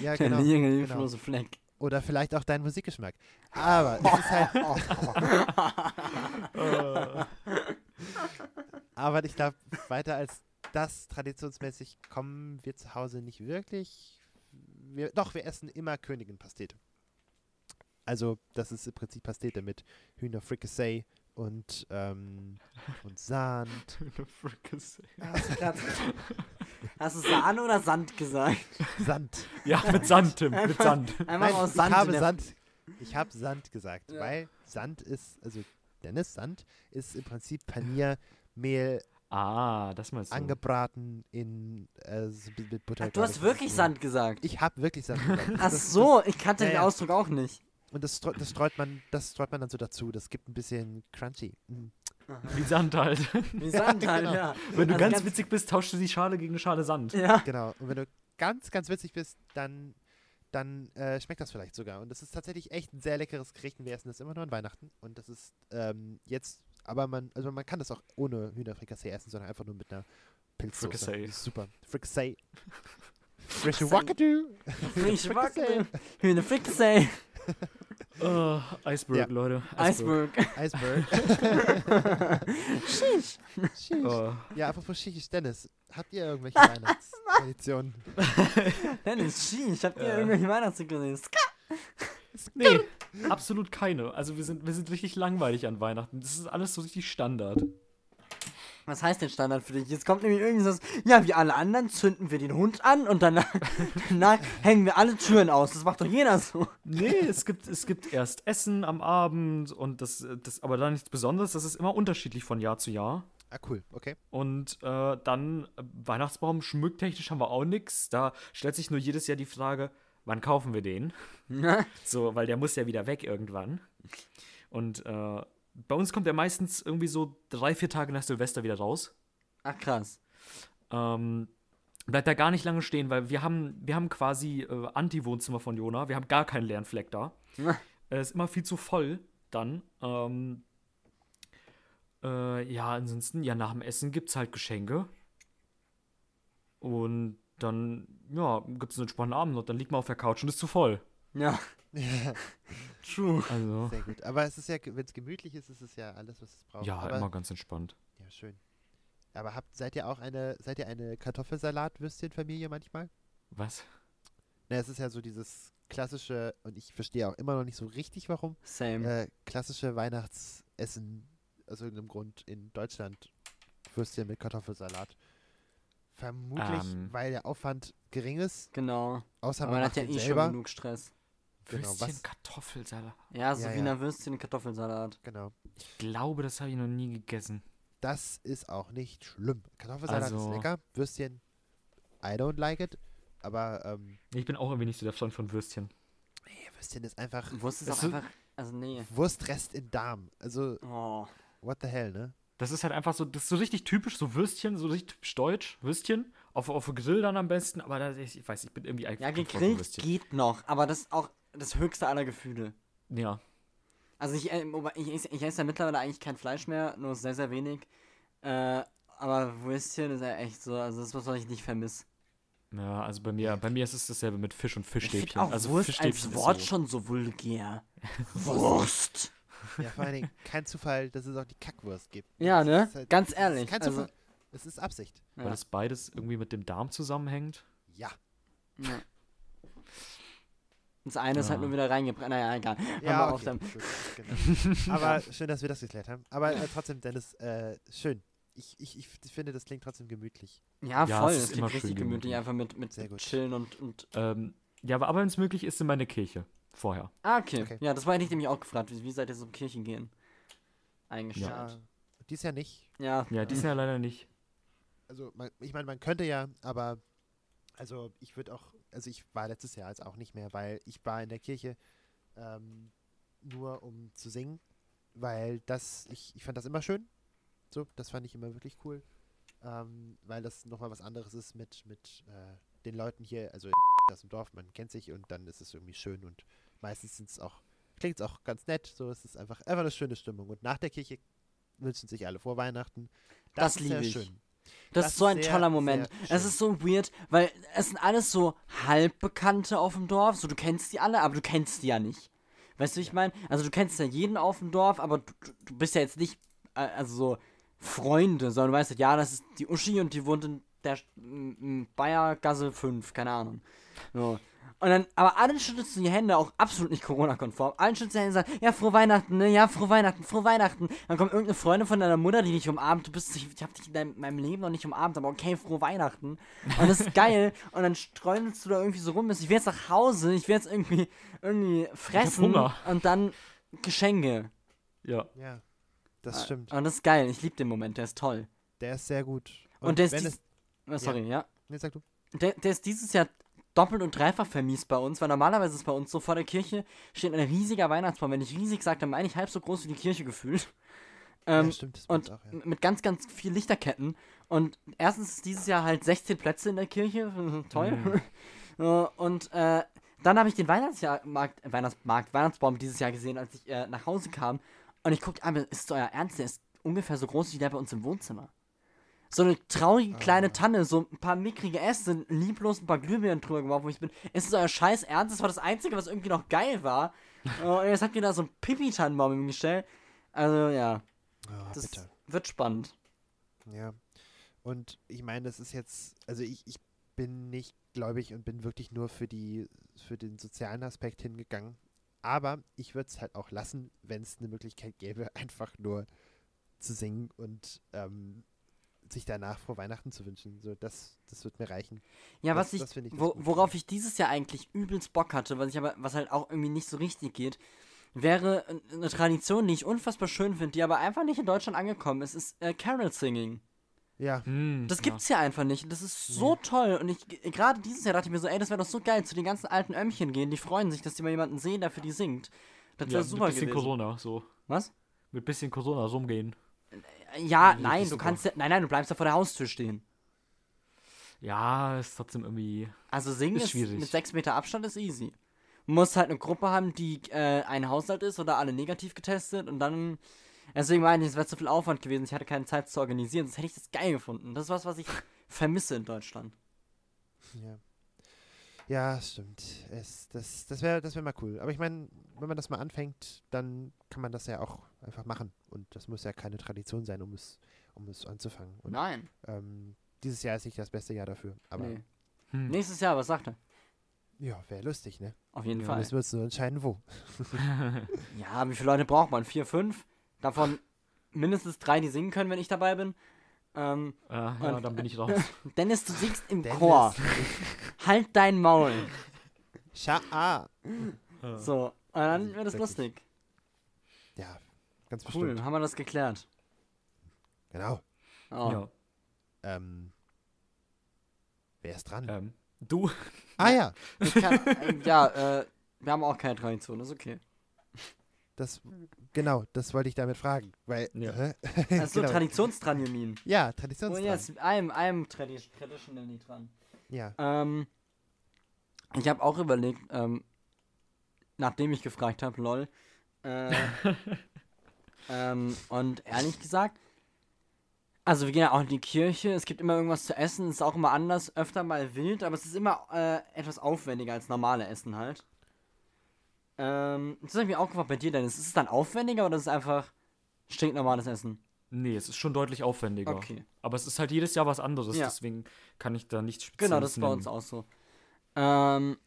Ja, Der genau. leere, genau. hilflose Fleck. Oder vielleicht auch dein Musikgeschmack. Aber es ist halt. aber ich glaube, weiter als das traditionsmäßig kommen wir zu Hause nicht wirklich. Wir, doch, wir essen immer Königin-Pastete. Also, das ist im Prinzip Pastete mit Hühnerfricassee und, ähm, und. Hast du, grad, hast du Sahne oder Sand gesagt? Sand. ja, mit Sand, Tim. Mit Sand. Einfach Nein, aus ich Sand. in habe Sand. Ich habe Sand gesagt, Ja. weil Sand ist, also Dennis Sand ist im Prinzip Paniermehl Ah, das meinst du. angebraten in äh, mit Butter. Ach, du hast ich, wirklich. Sand gesagt. Ich habe wirklich Sand gesagt. Ach so, ich kannte Ja, den ja. Ausdruck auch nicht. Und das, streu- das streut man, das streut man dann so dazu. Das gibt ein bisschen crunchy. Mm. Wie Sand halt. Wie Sand halt, Genau. ja. Wenn du Also ganz, witzig bist, tauschst du die Schale gegen eine Schale Sand. Ja. Genau. Und wenn du ganz, ganz witzig bist, dann, dann äh, schmeckt das vielleicht sogar. Und das ist tatsächlich echt ein sehr leckeres Gericht. Und wir essen das immer nur an Weihnachten. Und das ist ähm, jetzt, aber man, also man kann das auch ohne Hühnerfrikassee essen, sondern einfach nur mit einer Pilzsoße. Ist Super. Fricassee. Frische Wackadoo. Frische Wackadoo. Hühne Frikassee. Oh, Iceberg, Ja. Leute. Iceberg. Iceberg. Sheesh. Sheesh. Oh. Ja, apropos Schichisch, Dennis, habt ihr irgendwelche Weihnachtstraditionen? Dennis, sheesh. Habt ihr Ja. irgendwelche Weihnachtssynchrone? Nee, absolut keine. Also wir sind, wir sind richtig langweilig an Weihnachten. Das ist alles so richtig Standard. Was heißt denn Standard für dich? Jetzt kommt nämlich irgendwas. Ja, wie alle anderen zünden wir den Hund an und danach, danach hängen wir alle Türen aus. Das macht doch jeder so. Nee, es gibt, es gibt erst Essen am Abend und das, das aber dann nichts Besonderes. Das ist immer unterschiedlich von Jahr zu Jahr. Ah, cool, okay. Und äh, dann äh, Weihnachtsbaum schmücktechnisch haben wir auch nichts. Da stellt sich nur jedes Jahr die Frage, wann kaufen wir den? So, weil der muss ja wieder weg irgendwann. Und äh, bei uns kommt er meistens irgendwie so drei, vier Tage nach Silvester wieder raus. Ach krass. Ähm, bleibt da gar nicht lange stehen, weil wir haben, wir haben quasi äh, Anti-Wohnzimmer von Jona. Wir haben gar keinen leeren Fleck da. Es ist immer viel zu voll dann. Ähm, äh, ja, ansonsten, ja, nach dem Essen gibt es halt Geschenke. Und dann, ja, gibt es einen entspannten Abend und dann liegt man auf der Couch und ist zu voll. Ja, Ja, true. Also, sehr gut. Aber es ist ja, wenn es gemütlich ist, ist es ja alles, was es braucht. ja, Aber, immer ganz entspannt. Ja, schön. Aber habt, seid ihr auch eine, seid ihr eine Kartoffelsalat-Würstchen-Familie manchmal? Was? Na, es ist ja so dieses klassische, und ich verstehe auch immer noch nicht so richtig, warum, Same. äh, klassische Weihnachtsessen aus irgendeinem Grund in Deutschland. Würstchen mit Kartoffelsalat. Vermutlich, Ähm. weil der Aufwand gering ist, Genau. außer Aber man man hat ja eh schon genug Stress. Genau, Würstchen, was- Kartoffelsalat. Ja, so Ja, Wiener ja. Würstchen, Kartoffelsalat. Genau. Ich glaube, das habe ich noch nie gegessen. Das ist auch nicht schlimm. Kartoffelsalat ist Also- lecker. Würstchen, I don't like it. Aber ähm, Ich bin auch irgendwie nicht so der Freund von Würstchen. nee, Würstchen ist einfach Wurst ist Das auch ist- einfach. Also, nee. Wurstrest in Darm. Also, Oh. what the hell, ne? Das ist halt einfach so, das ist so richtig typisch, so Würstchen, so richtig typisch deutsch, Würstchen. Auf, auf Grill dann am besten, aber da, ich, ich weiß, ich bin irgendwie eigentlich Ja, gegrillt geht noch, aber das ist auch das höchste aller Gefühle. Ja. Also ich, äh, ich, esse- ich esse ja mittlerweile eigentlich kein Fleisch mehr, nur sehr, sehr wenig. Äh, aber Würstchen ist ja echt so, also das ist was, was ich nicht vermisse. Ja, also bei mir, bei mir ist es dasselbe mit Fisch und Ich Fischstäbchen. auch also Wurst Fischstäbchen als ist Wort so. schon so vulgär. Wurst. Ja, vor allen Dingen kein Zufall, dass es auch die Kackwurst gibt. Ja, Das ne? halt- Ganz ehrlich, kein also- Zufall. Es ist Absicht. Weil Ja. das beides irgendwie mit dem Darm zusammenhängt. Ja. Ja. Das eine ist halt nur wieder reingebrannt. Naja, egal. Ja, okay. genau. Aber schön, dass wir das geklärt haben. Aber äh, trotzdem, Dennis, äh, schön. Ich, ich, ich finde, das klingt trotzdem gemütlich. Ja, Ja, voll. es klingt immer richtig schön gemütlich, gemütlich. einfach mit, mit Sehr gut. Chillen und, und. Ähm, ja, aber, aber wenn es möglich ist, in meine Kirche. Vorher. Ah, okay. Okay. Ja, das war ich nämlich auch gefragt. Wie, wie seid ihr so im Kirchen gehen? Eingestellt. Ja. Dies Jahr nicht. Ja. Ja, dies Jahr leider nicht. Also, man, ich meine, man könnte ja, aber also ich würde auch, also ich war letztes Jahr jetzt auch nicht mehr, weil ich war in der Kirche ähm, nur um zu singen, weil das, ich, ich fand das immer schön. So, das fand ich immer wirklich cool. Ähm, weil das nochmal was anderes ist mit, mit äh, den Leuten hier, also aus dem Dorf, man kennt sich und dann ist es irgendwie schön und meistens sind es auch, klingt es auch ganz nett, so es ist einfach, einfach eine schöne Stimmung. Und nach der Kirche wünschen sich alle vor Weihnachten. Das sehr liebe ich. schön. Das, Das ist so ein sehr, toller Moment. Es ist so weird, weil es sind alles so Halbbekannte auf dem Dorf. So, du kennst die alle, aber du kennst die ja nicht. Weißt du, wie ich meine? Also, du kennst ja jeden auf dem Dorf, aber du, du- du bist ja jetzt nicht, äh, also so Freunde, sondern du weißt halt, ja, das ist die Uschi und die wohnt in der m- Bayergasse 5, keine Ahnung. So. Und dann, aber allen schüttelst du die Hände, auch absolut nicht Corona-konform. Allen schüttelst du die Hände und sagst, ja, frohe Weihnachten, ne? Ja, frohe Weihnachten, frohe Weihnachten. Dann kommt irgendeine Freundin von deiner Mutter, die dich umarmt. Du bist, ich, ich hab dich in deinem, meinem Leben noch nicht umarmt, aber okay, frohe Weihnachten. Und das ist geil. Und dann streunelst du da irgendwie so rum. Ich will jetzt nach Hause, ich will jetzt irgendwie, irgendwie fressen. Hunger. Und dann Geschenke. Ja. Ja, das stimmt. Und das ist geil. Ich liebe den Moment, der ist toll. Der ist sehr gut. Und, der ist oh, sorry, ja. nee, sag du. Der, der ist dieses Jahr doppelt und dreifach vermiest bei uns, weil normalerweise ist bei uns so vor der Kirche steht ein riesiger Weihnachtsbaum. Wenn ich riesig sage, dann meine ich halb so groß wie die Kirche gefühlt. Ähm, ja, stimmt. Und auch, ja. mit ganz, ganz viel Lichterketten. Und erstens ist dieses Jahr halt 16 Plätze in der Kirche. Toll. Mhm. Und äh, dann habe ich den Weihnachtsmarkt, äh, Weihnachtsmarkt, Weihnachtsbaum dieses Jahr gesehen, als ich äh, nach Hause kam. Und ich guckte an, ist es euer Ernst? Der ist ungefähr so groß wie der bei uns im Wohnzimmer. So eine traurige kleine Tanne, so ein paar mickrige Äste, lieblos ein paar Glühbirnen drüber geworfen, wo ich bin. Ist es euer Scheiß Ernst? Das war das Einzige, was irgendwie noch geil war. und jetzt habt ihr da so einen Pipi-Tannenbaum hingestellt. Also, ja. Oh, Das bitte. wird spannend. Ja. Und ich meine, das ist jetzt, also ich, ich bin nicht gläubig und bin wirklich nur für die, für den sozialen Aspekt hingegangen. Aber ich würde es halt auch lassen, wenn es eine Möglichkeit gäbe, einfach nur zu singen und ähm, sich danach frohe Weihnachten zu wünschen. So, das, das wird mir reichen. Ja, Das- was ich, ich wo, worauf ich dieses Jahr eigentlich übelst Bock hatte, was ich aber, was halt auch irgendwie nicht so richtig geht, wäre eine Tradition, die ich unfassbar schön finde, die aber einfach nicht in Deutschland angekommen ist, ist äh, Carol Singing. Ja, Hm, Das ja. gibt's hier einfach nicht. und Das ist so toll. Und ich gerade dieses Jahr dachte ich mir so, ey, das wäre doch so geil, zu den ganzen alten Ömmchen gehen. Die freuen sich, dass die mal jemanden sehen, der für die singt. Das Ja, wäre mit super bisschen gewesen. Corona, so. Was? Mit bisschen Corona so umgehen. Ja, Nee, nein, du super. kannst ja, nein, nein, du bleibst ja vor der Haustür stehen. Ja, ist trotzdem irgendwie. Also singen Ist ist, schwierig. mit sechs Meter Abstand ist easy. Du musst halt eine Gruppe haben, die äh, ein Haushalt ist oder alle negativ getestet und dann. Deswegen meine ich, es wäre zu viel Aufwand gewesen. Ich hatte keine Zeit zu organisieren, sonst hätte ich das geil gefunden. Das ist was, was ich vermisse in Deutschland. ja. Ja, stimmt. Es, das das wäre das wär mal cool. Aber ich meine, wenn man das mal anfängt, dann kann man das ja auch einfach machen. Und das muss ja keine Tradition sein, um es, um es anzufangen. Und Nein. ähm, dieses Jahr ist nicht das beste Jahr dafür. Aber nee. Hm. Nächstes Jahr, was sagt er? ja, wäre lustig, ne? Auf jeden Ja, Fall. Wir uns nur entscheiden, wo. Ja, wie viele Leute braucht man? Vier, fünf? Davon mindestens drei, die singen können, wenn ich dabei bin. Ähm, Ja, ja, Und- dann bin ich raus. Dennis, du singst im Dennis. Chor. Halt dein Maul. Scha ah. So, und dann wird das lustig. Ja, ganz Cool, bestimmt. haben wir das geklärt. Genau. Oh. Ja. Ähm, wer ist dran? Ähm, du? Ah ja, Ich kann, äh, ja, äh, wir haben auch keine Tradition, ist okay. Das genau, das wollte ich damit fragen, weil Ja. hä? Also Genau. Traditionstranjamin. ja, Oh Traditionsdran. yes, I'm, I'm tradi traditionally dran. Ja. Ähm, ich habe auch überlegt, ähm, nachdem ich gefragt habe, lol. Äh, ähm, und ehrlich gesagt, also wir gehen ja auch in die Kirche, es gibt immer irgendwas zu essen, es ist auch immer anders, öfter mal wild, aber es ist immer äh, etwas aufwendiger als normale Essen halt. Ähm, das habe ich mir auch gefragt bei dir, Dennis. Ist es dann aufwendiger oder ist es einfach stinknormales Essen? Nee, es ist schon deutlich aufwendiger. Okay. Aber es ist halt jedes Jahr was anderes, Ja. deswegen kann ich da nicht speziell Genau, das ist bei uns auch so. Ähm,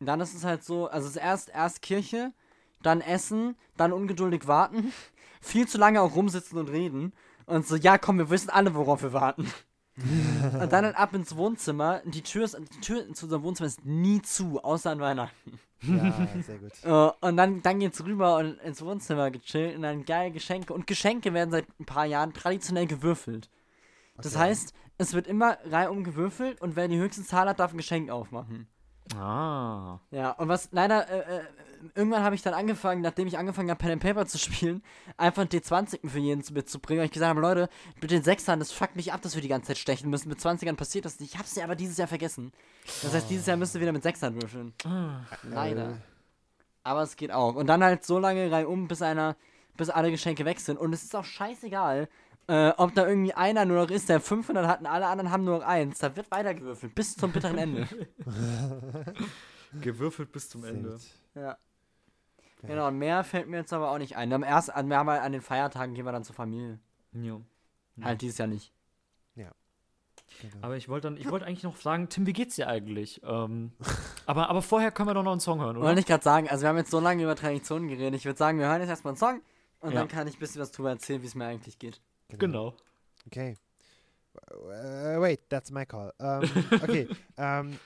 dann ist es halt so, also es ist erst, erst Kirche, dann Essen, dann ungeduldig warten, viel zu lange auch rumsitzen und reden. Und so, ja komm, wir wissen alle, worauf wir warten. und dann ab ins Wohnzimmer. Die Tür, ist, die Tür zu unserem Wohnzimmer ist nie zu, außer an Weihnachten. Ja, sehr gut. Äh, und dann, dann geht's rüber und ins Wohnzimmer gechillt und dann geil Geschenke. Und Geschenke werden seit ein paar Jahren traditionell gewürfelt. Das Okay. heißt, es wird immer reihum gewürfelt und wer die höchste Zahl hat, darf ein Geschenk aufmachen. Ah. Ja, und was leider, äh, äh, irgendwann habe ich dann angefangen, nachdem ich angefangen habe, Pen and Paper zu spielen, einfach ein D20 für jeden mitzubringen. Und ich gesagt habe, Leute, mit den Sechsern, das fuckt mich ab, dass wir die ganze Zeit stechen müssen. Mit 20ern passiert das nicht. Ich hab's ja aber dieses Jahr vergessen. Das heißt, dieses Jahr müsst ihr wieder mit Sechsern würfeln. Leider. Äh, Aber es geht auch. Und dann halt so lange reihum, bis einer, bis alle Geschenke weg sind. Und es ist auch scheißegal, äh, ob da irgendwie einer nur noch ist, der 500 hat und alle anderen haben nur noch eins. Da wird weitergewürfelt, bis zum bitteren Ende. Gewürfelt bis zum Ende. ja. Genau, und mehr fällt mir jetzt aber auch nicht ein. Am ersten, an, wir haben halt an den Feiertagen gehen wir dann zur Familie. Ja. Ja. Halt dieses Jahr nicht. Genau. Aber ich wollte dann, ich wollte eigentlich noch fragen, Tim, wie geht's dir eigentlich? Ähm, aber, aber vorher können wir doch noch einen Song hören, oder? Wollte ich gerade sagen, also wir haben jetzt so lange über Traditionen geredet. Ich würde sagen, wir hören jetzt erstmal einen Song und Ja. dann kann ich ein bisschen was drüber erzählen, wie es mir eigentlich geht. Genau. Okay. Äh, wait, that's my call. Ähm, okay. ähm,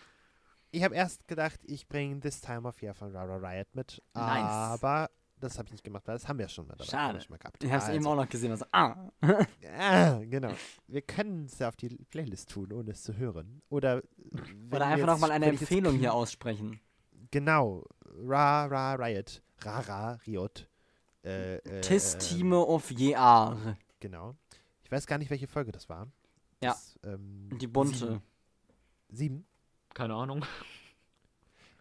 ich habe erst gedacht, ich bringe This Time of Year von Rara Riot mit. Nice. Aber das habe ich nicht gemacht, weil das haben wir schon mal. dabei, Schade. Schon mal gehabt. Ich habe es eben Also, auch noch gesehen. Also, ah. Ah, genau. Wir können es ja auf die Playlist tun, ohne es zu hören. Oder, wenn Oder einfach nochmal eine Empfehlung hier aussprechen. Genau. Ra, Ra, Riot. Rara, Riot. Äh, äh, Tis äh, Time of Year. Genau. Ich weiß gar nicht, welche Folge das war. Ja. Das, ähm, Die bunte. Sieben? sieben? Keine Ahnung.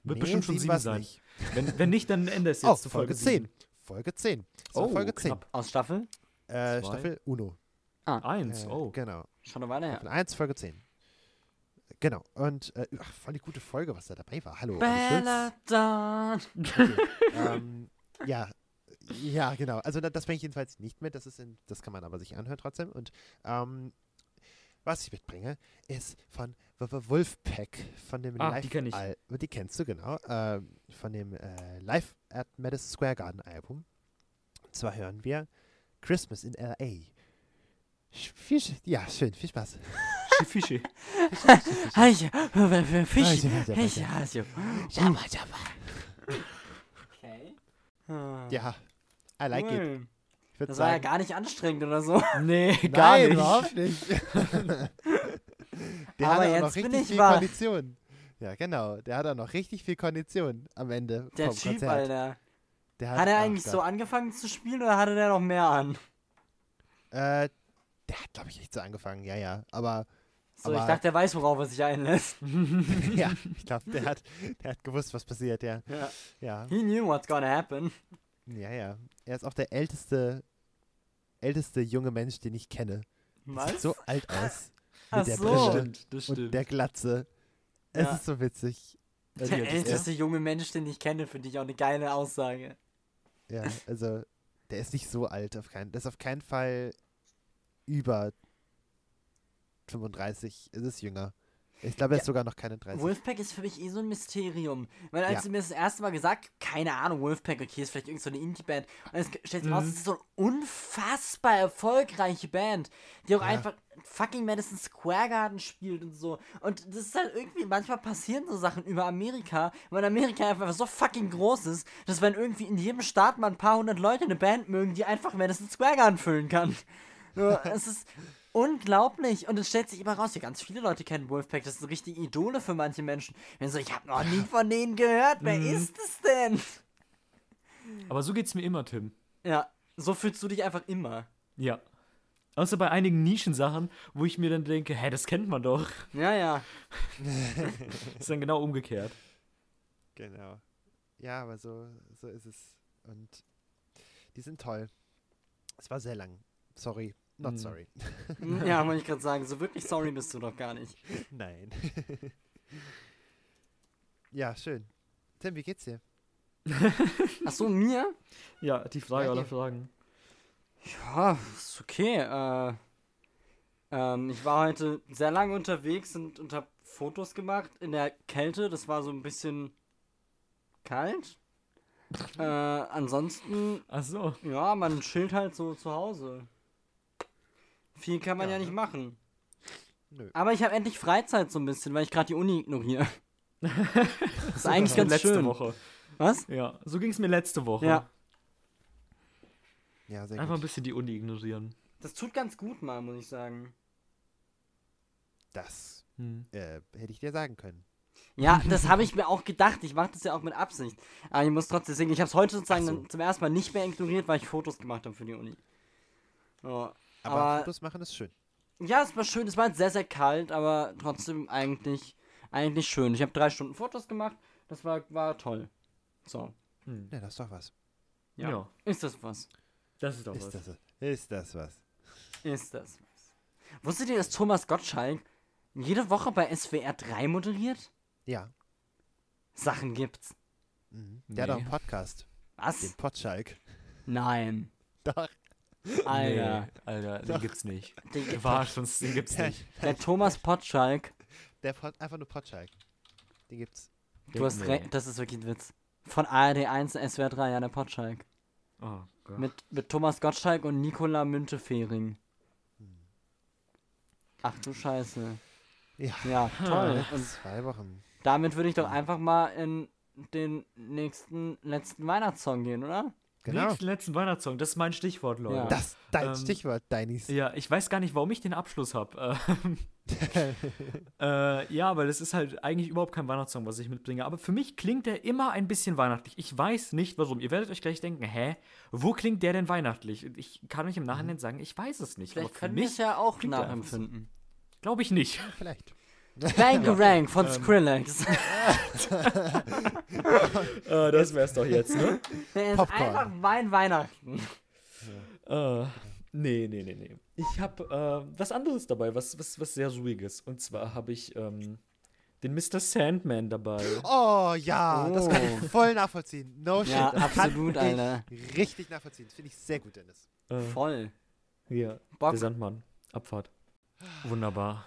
Wird Nee, bestimmt schon sieben sein. Nicht. Wenn, wenn nicht, dann ändert es jetzt Oh, zu Folge Folge 10. sieben. Folge 10. Das war Oh, Folge 10. knapp. Aus Staffel? Äh. Staffel Uno. Eins, Äh, oh. Genau. Schon eine Weile her. Staffel 1, Folge 10. Genau. Und äh, ach, voll die gute Folge, was da dabei war. Hallo. Belladon. Okay. ähm, ja. Ja, genau. Also da, das bringe ich jedenfalls nicht mit. Das ist in, das kann man aber sich anhören trotzdem. Und ähm, was ich mitbringe, ist von W- W- Wolfpack, von dem Ah, Live die kenn ich. Al die kennst du, genau. Ähm, von dem äh, Live at Madison Square Garden Album. Und zwar hören wir Christmas in L.A. Sch- Viel, sch- ja, schön, viel Spaß. Fisch. Ich weiter. hasse. Jabba, jabba. Okay. Ja, I like it. Cool. Ich Das war ja sagen, gar nicht anstrengend oder so. Nee, gar Nein, nicht. überhaupt nicht. Der Aber hat jetzt noch bin richtig ich viel wach. Kondition. Ja, genau. Der hat auch noch richtig viel Kondition am Ende Der vom Typ, Konzert. Alter. Der Hat er ach eigentlich so angefangen zu spielen oder hatte der noch mehr an? Äh, der hat, glaube ich, echt so angefangen, ja, ja. Aber So, ich Aber- dachte, der weiß, worauf er sich einlässt. ja, ich glaube, der hat, der hat gewusst, was passiert, ja. Ja. Ja, He knew what's gonna happen. Ja, ja. Er ist auch der älteste, älteste junge Mensch, den ich kenne. Der Was? sieht so alt aus. Ach mit der so. Das Brille stimmt, das und stimmt. der Glatze. Es Ja. ist so witzig. Also, Der Ja, ist älteste junge Mensch, den ich kenne, finde ich auch eine geile Aussage. Ja, also der ist nicht so alt, auf keinen, der ist auf keinen Fall über 35, es ist jünger. Ich glaube, er ist Ja. sogar noch keine 30. Wolfpack ist für mich eh so ein Mysterium. Weil als Ja. sie mir das erste Mal gesagt, keine Ahnung, Wolfpack, okay, ist vielleicht irgendeine so eine Indie-Band. Und es stellt sich raus, Mhm. es ist so eine unfassbar erfolgreiche Band, die auch Ja. einfach fucking Madison Square Garden spielt und so. Und das ist halt irgendwie, manchmal passieren so Sachen über Amerika, weil Amerika einfach so fucking groß ist, dass wenn irgendwie in jedem Staat mal ein paar hundert Leute eine Band mögen, die einfach Madison Square Garden füllen kann. So, es ist unglaublich. Und es stellt sich immer raus, ja, ganz viele Leute kennen Wolfpack. Das sind richtige Idole für manche Menschen. Wenn so, ich habe noch nie von denen gehört. Wer Mhm. ist es denn? Aber so geht's mir immer, Tim. Ja, so fühlst du dich einfach immer. Ja. Außer bei einigen Nischensachen, wo ich mir dann denke, hä, das kennt man doch. Ja, ja. ist dann genau umgekehrt. Genau. Ja, aber so, so ist es. Und die sind toll. Es war sehr lang. Sorry. Not Mhm. sorry. Ja, wollte ich gerade sagen. So wirklich sorry bist du doch gar nicht. Nein. ja, schön. Tim, wie geht's dir? Ach so, mir? Ja, die Frage Ja, aller. Fragen. Ja, ist okay. Äh, ähm, ich war heute sehr lange unterwegs und, und habe Fotos gemacht in der Kälte. Das war so ein bisschen kalt. Äh, ansonsten, Ach so. ja, man chillt halt so zu Hause. Viel kann man ja, Ja, nicht ne? machen. Nö. Aber ich habe endlich Freizeit so ein bisschen, weil ich gerade die Uni ignoriere. Das ist eigentlich So ganz letzte schön. Woche. Was? Ja, so ging's mir letzte Woche. Ja. Ja, sehr Einfach ein gut. bisschen die Uni ignorieren. Das tut ganz gut mal, muss ich sagen. Das Hm. äh, hätte ich dir sagen können. Ja, das habe ich mir auch gedacht. Ich mache das ja auch mit Absicht. Aber ich muss trotzdem singen. Ich habe es heute sozusagen so. zum ersten Mal nicht mehr ignoriert, weil ich Fotos gemacht habe für die Uni. So. Aber, Aber- Fotos machen ist schön. Ja, es war schön. Es war jetzt sehr, sehr kalt, aber trotzdem eigentlich, eigentlich schön. Ich habe drei Stunden Fotos gemacht. Das war, war toll. So. Hm. Ja, das ist doch was. Ja. Ja. Ist das was? das ist doch Ist was. das, ist das was? Ist das was? Wusstet ihr, dass Thomas Gottschalk jede Woche bei SWR 3 moderiert? Ja. Sachen gibt's. Mhm. Der hat auch Nee. einen Podcast. Den Was? Potschalk. Nein. Doch. Alter. Nee, Alter, den Doch. gibt's nicht. Den- Du warst uns, den gibt's Der, nicht. Der Thomas Potschalk. der Pot, einfach nur Potschalk. Den gibt's. Du hast Nee. recht, das ist wirklich ein Witz. Von ARD 1 SWR 3, ja, der Potschalk. Oh Gott. Mit, mit Thomas Gottschalk und Nicola Müntefering. Ach du Scheiße. Ja. Ja, toll. Und Zwei Wochen. damit würde ich doch einfach mal in den nächsten, letzten Weihnachtssong gehen, oder? Genau. Nächsten letzten Weihnachtssong, das ist mein Stichwort, Leute. Ja. Das ist dein Ähm, Stichwort, Deinis. Ja, ich weiß gar nicht, warum ich den Abschluss habe. äh, ja, weil das ist halt eigentlich überhaupt kein Weihnachtssong, was ich mitbringe. Aber für mich klingt der immer ein bisschen weihnachtlich. Ich weiß nicht, warum. Ihr werdet euch gleich denken, hä, wo klingt der denn weihnachtlich? Und Ich kann euch im Nachhinein sagen, ich weiß es nicht. Vielleicht aber für können wir mich es ja auch nachempfinden. glaube ich nicht. Vielleicht. Bang Rang von Ähm. Skrillex. das wär's doch jetzt, ne? Der ist Popcorn. einfach mein Weihnachten. Äh, Nee, nee, nee, nee. Ich habe äh, was anderes dabei, was, was, was sehr ruhiges. Und zwar habe ich ähm, den Mr. Sandman dabei. Oh ja, das kann Oh. ich voll nachvollziehen. No shit. Ja, das kann absolut, ich Alter. Richtig nachvollziehen. Das finde ich sehr gut, Dennis. Äh, Voll. ja, Bock. der Sandmann. Abfahrt. Wunderbar.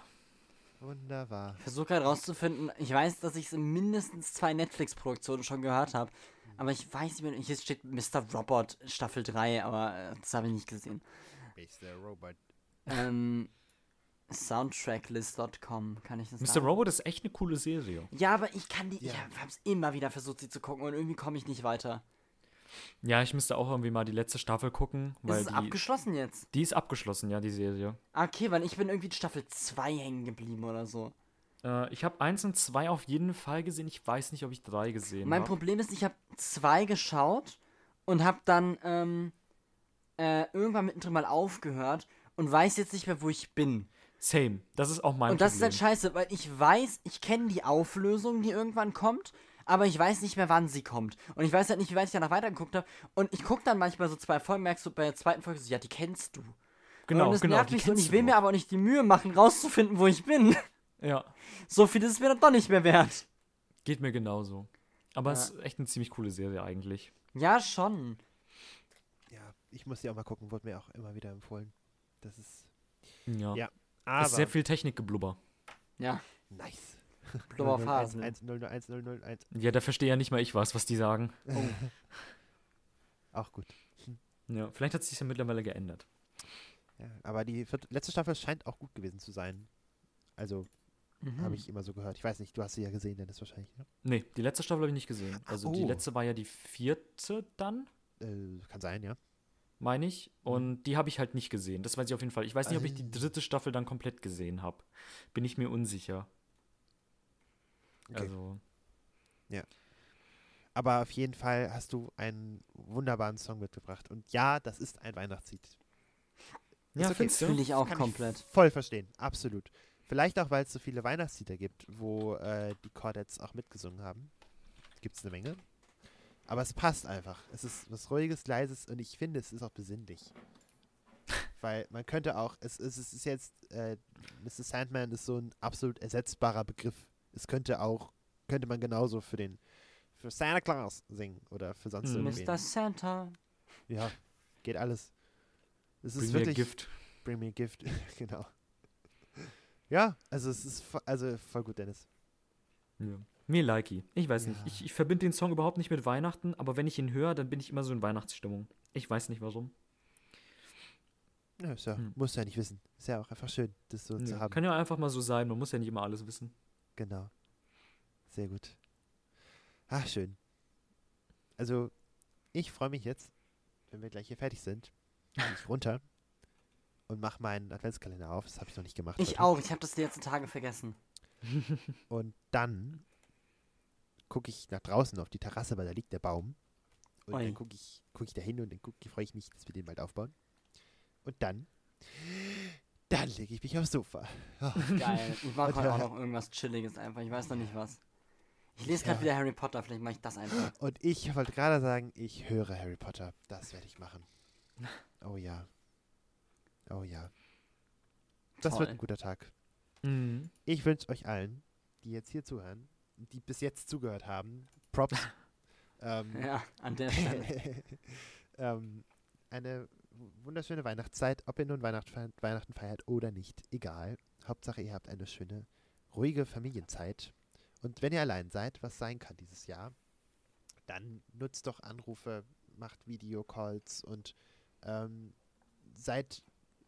Wunderbar. Ich versuche gerade rauszufinden, ich weiß, dass ich es in mindestens zwei Netflix-Produktionen schon gehört habe. Aber ich weiß nicht mehr, hier steht Mr. Robot Staffel 3, aber äh, das habe ich nicht gesehen. Mr. Robot. Ähm, Soundtracklist.com, kann ich das Mr. sagen? Robot ist echt eine coole Serie. Ja, aber ich kann die, Ja. ich habe es immer wieder versucht, sie zu gucken und irgendwie komme ich nicht weiter. Ja, ich müsste auch irgendwie mal die letzte Staffel gucken, weil ist es die, abgeschlossen jetzt? die ist abgeschlossen, ja, die Serie. Okay, weil ich bin irgendwie in Staffel 2 hängen geblieben oder so. Äh, ich habe eins und zwei auf jeden Fall gesehen. Ich weiß nicht, ob ich drei gesehen Mein habe. Problem ist, ich habe zwei geschaut und habe dann ähm, äh, irgendwann mittendrin mal aufgehört und weiß jetzt nicht mehr, wo ich bin. Same. Das ist auch mein und das ist Problem. halt scheiße, weil ich weiß, ich kenne die Auflösung, die irgendwann kommt, aber ich weiß nicht mehr, wann sie kommt. Und ich weiß halt nicht, wie weit ich danach weitergeguckt habe. Und ich gucke dann manchmal so zwei Folgen, merkst du bei der zweiten Folge so, ja, die kennst du. genau, und das genau. nervt mich so und ich will mir aber auch nicht die Mühe machen, rauszufinden, wo ich bin. Ja, So viel ist es mir dann doch nicht mehr wert. geht mir genauso. Aber Ja. es ist echt eine ziemlich coole Serie eigentlich. Ja, schon. Ja, ich muss die auch mal gucken. Wurde mir auch immer wieder empfohlen. Das ist Ja. Ja, Es aber ist sehr viel Technikgeblubber. Ja, nice. Blubberphasen. 001, 001. Ja, da verstehe ja nicht mal ich was, was die sagen. Auch gut. Ja, vielleicht hat sich ja mittlerweile geändert. Ja, aber die vierte, letzte Staffel scheint auch gut gewesen zu sein. Also, Mhm. habe ich immer so gehört. Ich weiß nicht, du hast sie ja gesehen, Dennis, wahrscheinlich. Ne? Nee, die letzte Staffel habe ich nicht gesehen. Ach, Also die oh. letzte war ja die vierte dann, Äh, kann sein, ja. meine ich. Und die habe ich halt nicht gesehen. Das weiß ich auf jeden Fall. Ich weiß nicht, ob ich die Ah. dritte Staffel dann komplett gesehen habe. Bin ich mir unsicher. Okay. Also, Aber auf jeden Fall hast du einen wunderbaren Song mitgebracht. Und ja, das ist ein Weihnachtslied. ja, okay. Fühle ich auch Kann komplett. Ich voll verstehen, absolut. Vielleicht auch, weil es so viele Weihnachtslieder gibt, wo äh, die Chordettes auch mitgesungen haben. Gibt es eine Menge. Aber es passt einfach. Es ist was Ruhiges, Leises und ich finde, es ist auch besinnlich. Weil man könnte auch, es, es, es ist jetzt, äh, Mr. Sandman ist so ein absolut ersetzbarer Begriff. Es könnte auch, könnte man genauso für den, für Santa Claus singen oder für sonst Mhm. irgendwen. Mr. Santa. Ja, geht alles. Es ist Bring mir wirklich. Gift. Bring me a gift. genau. Ja, also es ist vo- also voll gut, Dennis. Ja. Mir likey. Ich weiß nicht. Ja. Ich, ich verbinde den Song überhaupt nicht mit Weihnachten, aber wenn ich ihn höre, dann bin ich immer so in Weihnachtsstimmung. Ich weiß nicht warum. Ja, ist ja, Hm. muss ja nicht wissen. Ist ja auch einfach schön, das so zu Ja. haben. Kann ja einfach mal so sein. Man muss ja nicht immer alles wissen. Genau. Sehr gut. Ach, schön. Also, ich freue mich jetzt, wenn wir gleich hier fertig sind, ich runter und mache meinen Adventskalender auf. Das habe ich noch nicht gemacht. Ich heute. auch, ich habe das die letzten Tage vergessen. Und dann gucke ich nach draußen auf die Terrasse, weil da liegt der Baum. Und Ui. dann gucke ich, guck ich da hin und dann freue ich mich, dass wir den bald aufbauen. Und dann, dann lege ich mich aufs Sofa. Oh, Geil. Ich mache heute auch noch irgendwas Chilliges einfach. Ich weiß noch nicht was. Ich lese Ja. gerade wieder Harry Potter, vielleicht mache ich das einfach. Und ich wollte gerade sagen, ich höre Harry Potter. Das werde ich machen. Oh ja. Oh ja. Das wird Toll. ein guter Tag. Mhm. Ich wünsche euch allen, die jetzt hier zuhören, die bis jetzt zugehört haben, Props. ähm, Ja, an der Stelle. ähm, eine wunderschöne Weihnachtszeit, ob ihr nun Weihnacht, Weihnachten feiert oder nicht, egal. Hauptsache, ihr habt eine schöne, ruhige Familienzeit. Und wenn ihr allein seid, was sein kann dieses Jahr, dann nutzt doch Anrufe, macht Videocalls und ähm, seid,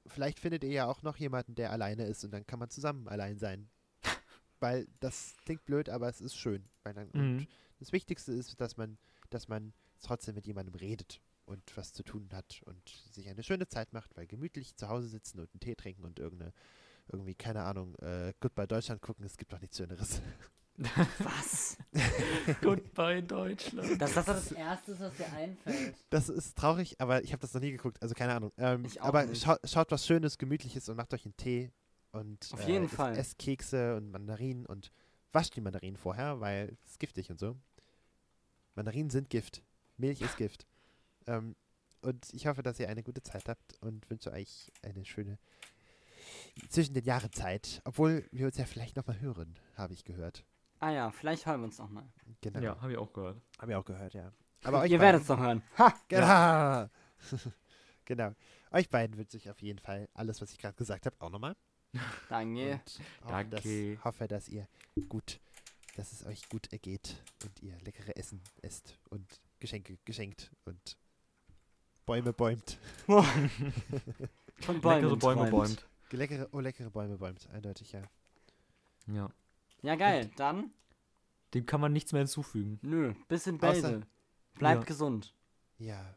vielleicht findet ihr ja auch noch jemanden, der alleine ist und dann kann man zusammen allein sein. Weil das klingt blöd, aber es ist schön. Weil dann, und Mhm. das Wichtigste ist, dass man, dass man trotzdem mit jemandem redet und was zu tun hat und sich eine schöne Zeit macht, weil gemütlich zu Hause sitzen und einen Tee trinken und irgendeine, irgendwie, keine Ahnung, äh, Goodbye Deutschland gucken, es gibt doch nichts Schöneres. Was? Goodbye, Deutschland. Das, das ist das Erste, was dir einfällt. Das ist traurig, aber ich habe das noch nie geguckt, also keine Ahnung. Ähm, Ich auch aber nicht. schau, schaut was Schönes, Gemütliches und macht euch einen Tee und Auf jeden es- Fall. esst Kekse und Mandarinen und wascht die Mandarinen vorher, weil es ist giftig und so. Mandarinen sind Gift. Milch ist Gift. Ähm, und ich hoffe, dass ihr eine gute Zeit habt und wünsche euch eine schöne zwischen den Jahren Zeit. Obwohl wir uns ja vielleicht nochmal hören, habe ich gehört. Ah ja, vielleicht hören wir uns nochmal. Genau. Ja, habe ich auch gehört. Haben wir auch gehört, ja. Aber euch Ihr werdet es noch hören. Ha, genau. genau. Euch beiden wünsche ich auf jeden Fall alles, was ich gerade gesagt habe, auch nochmal. Danke. Und hoffe, dass, Danke. hoffe, dass ihr gut, dass es euch gut ergeht und ihr leckere Essen esst und Geschenke geschenkt und Bäume bäumt. Von Bäumen Leckere Bäume bäumt. Leckere, oh, leckere Bäume bäumt, eindeutig, ja. Ja. Ja, geil. Dann, Dem kann man nichts mehr hinzufügen. nö, bis in Bälde. Bleibt Ja. gesund. Ja,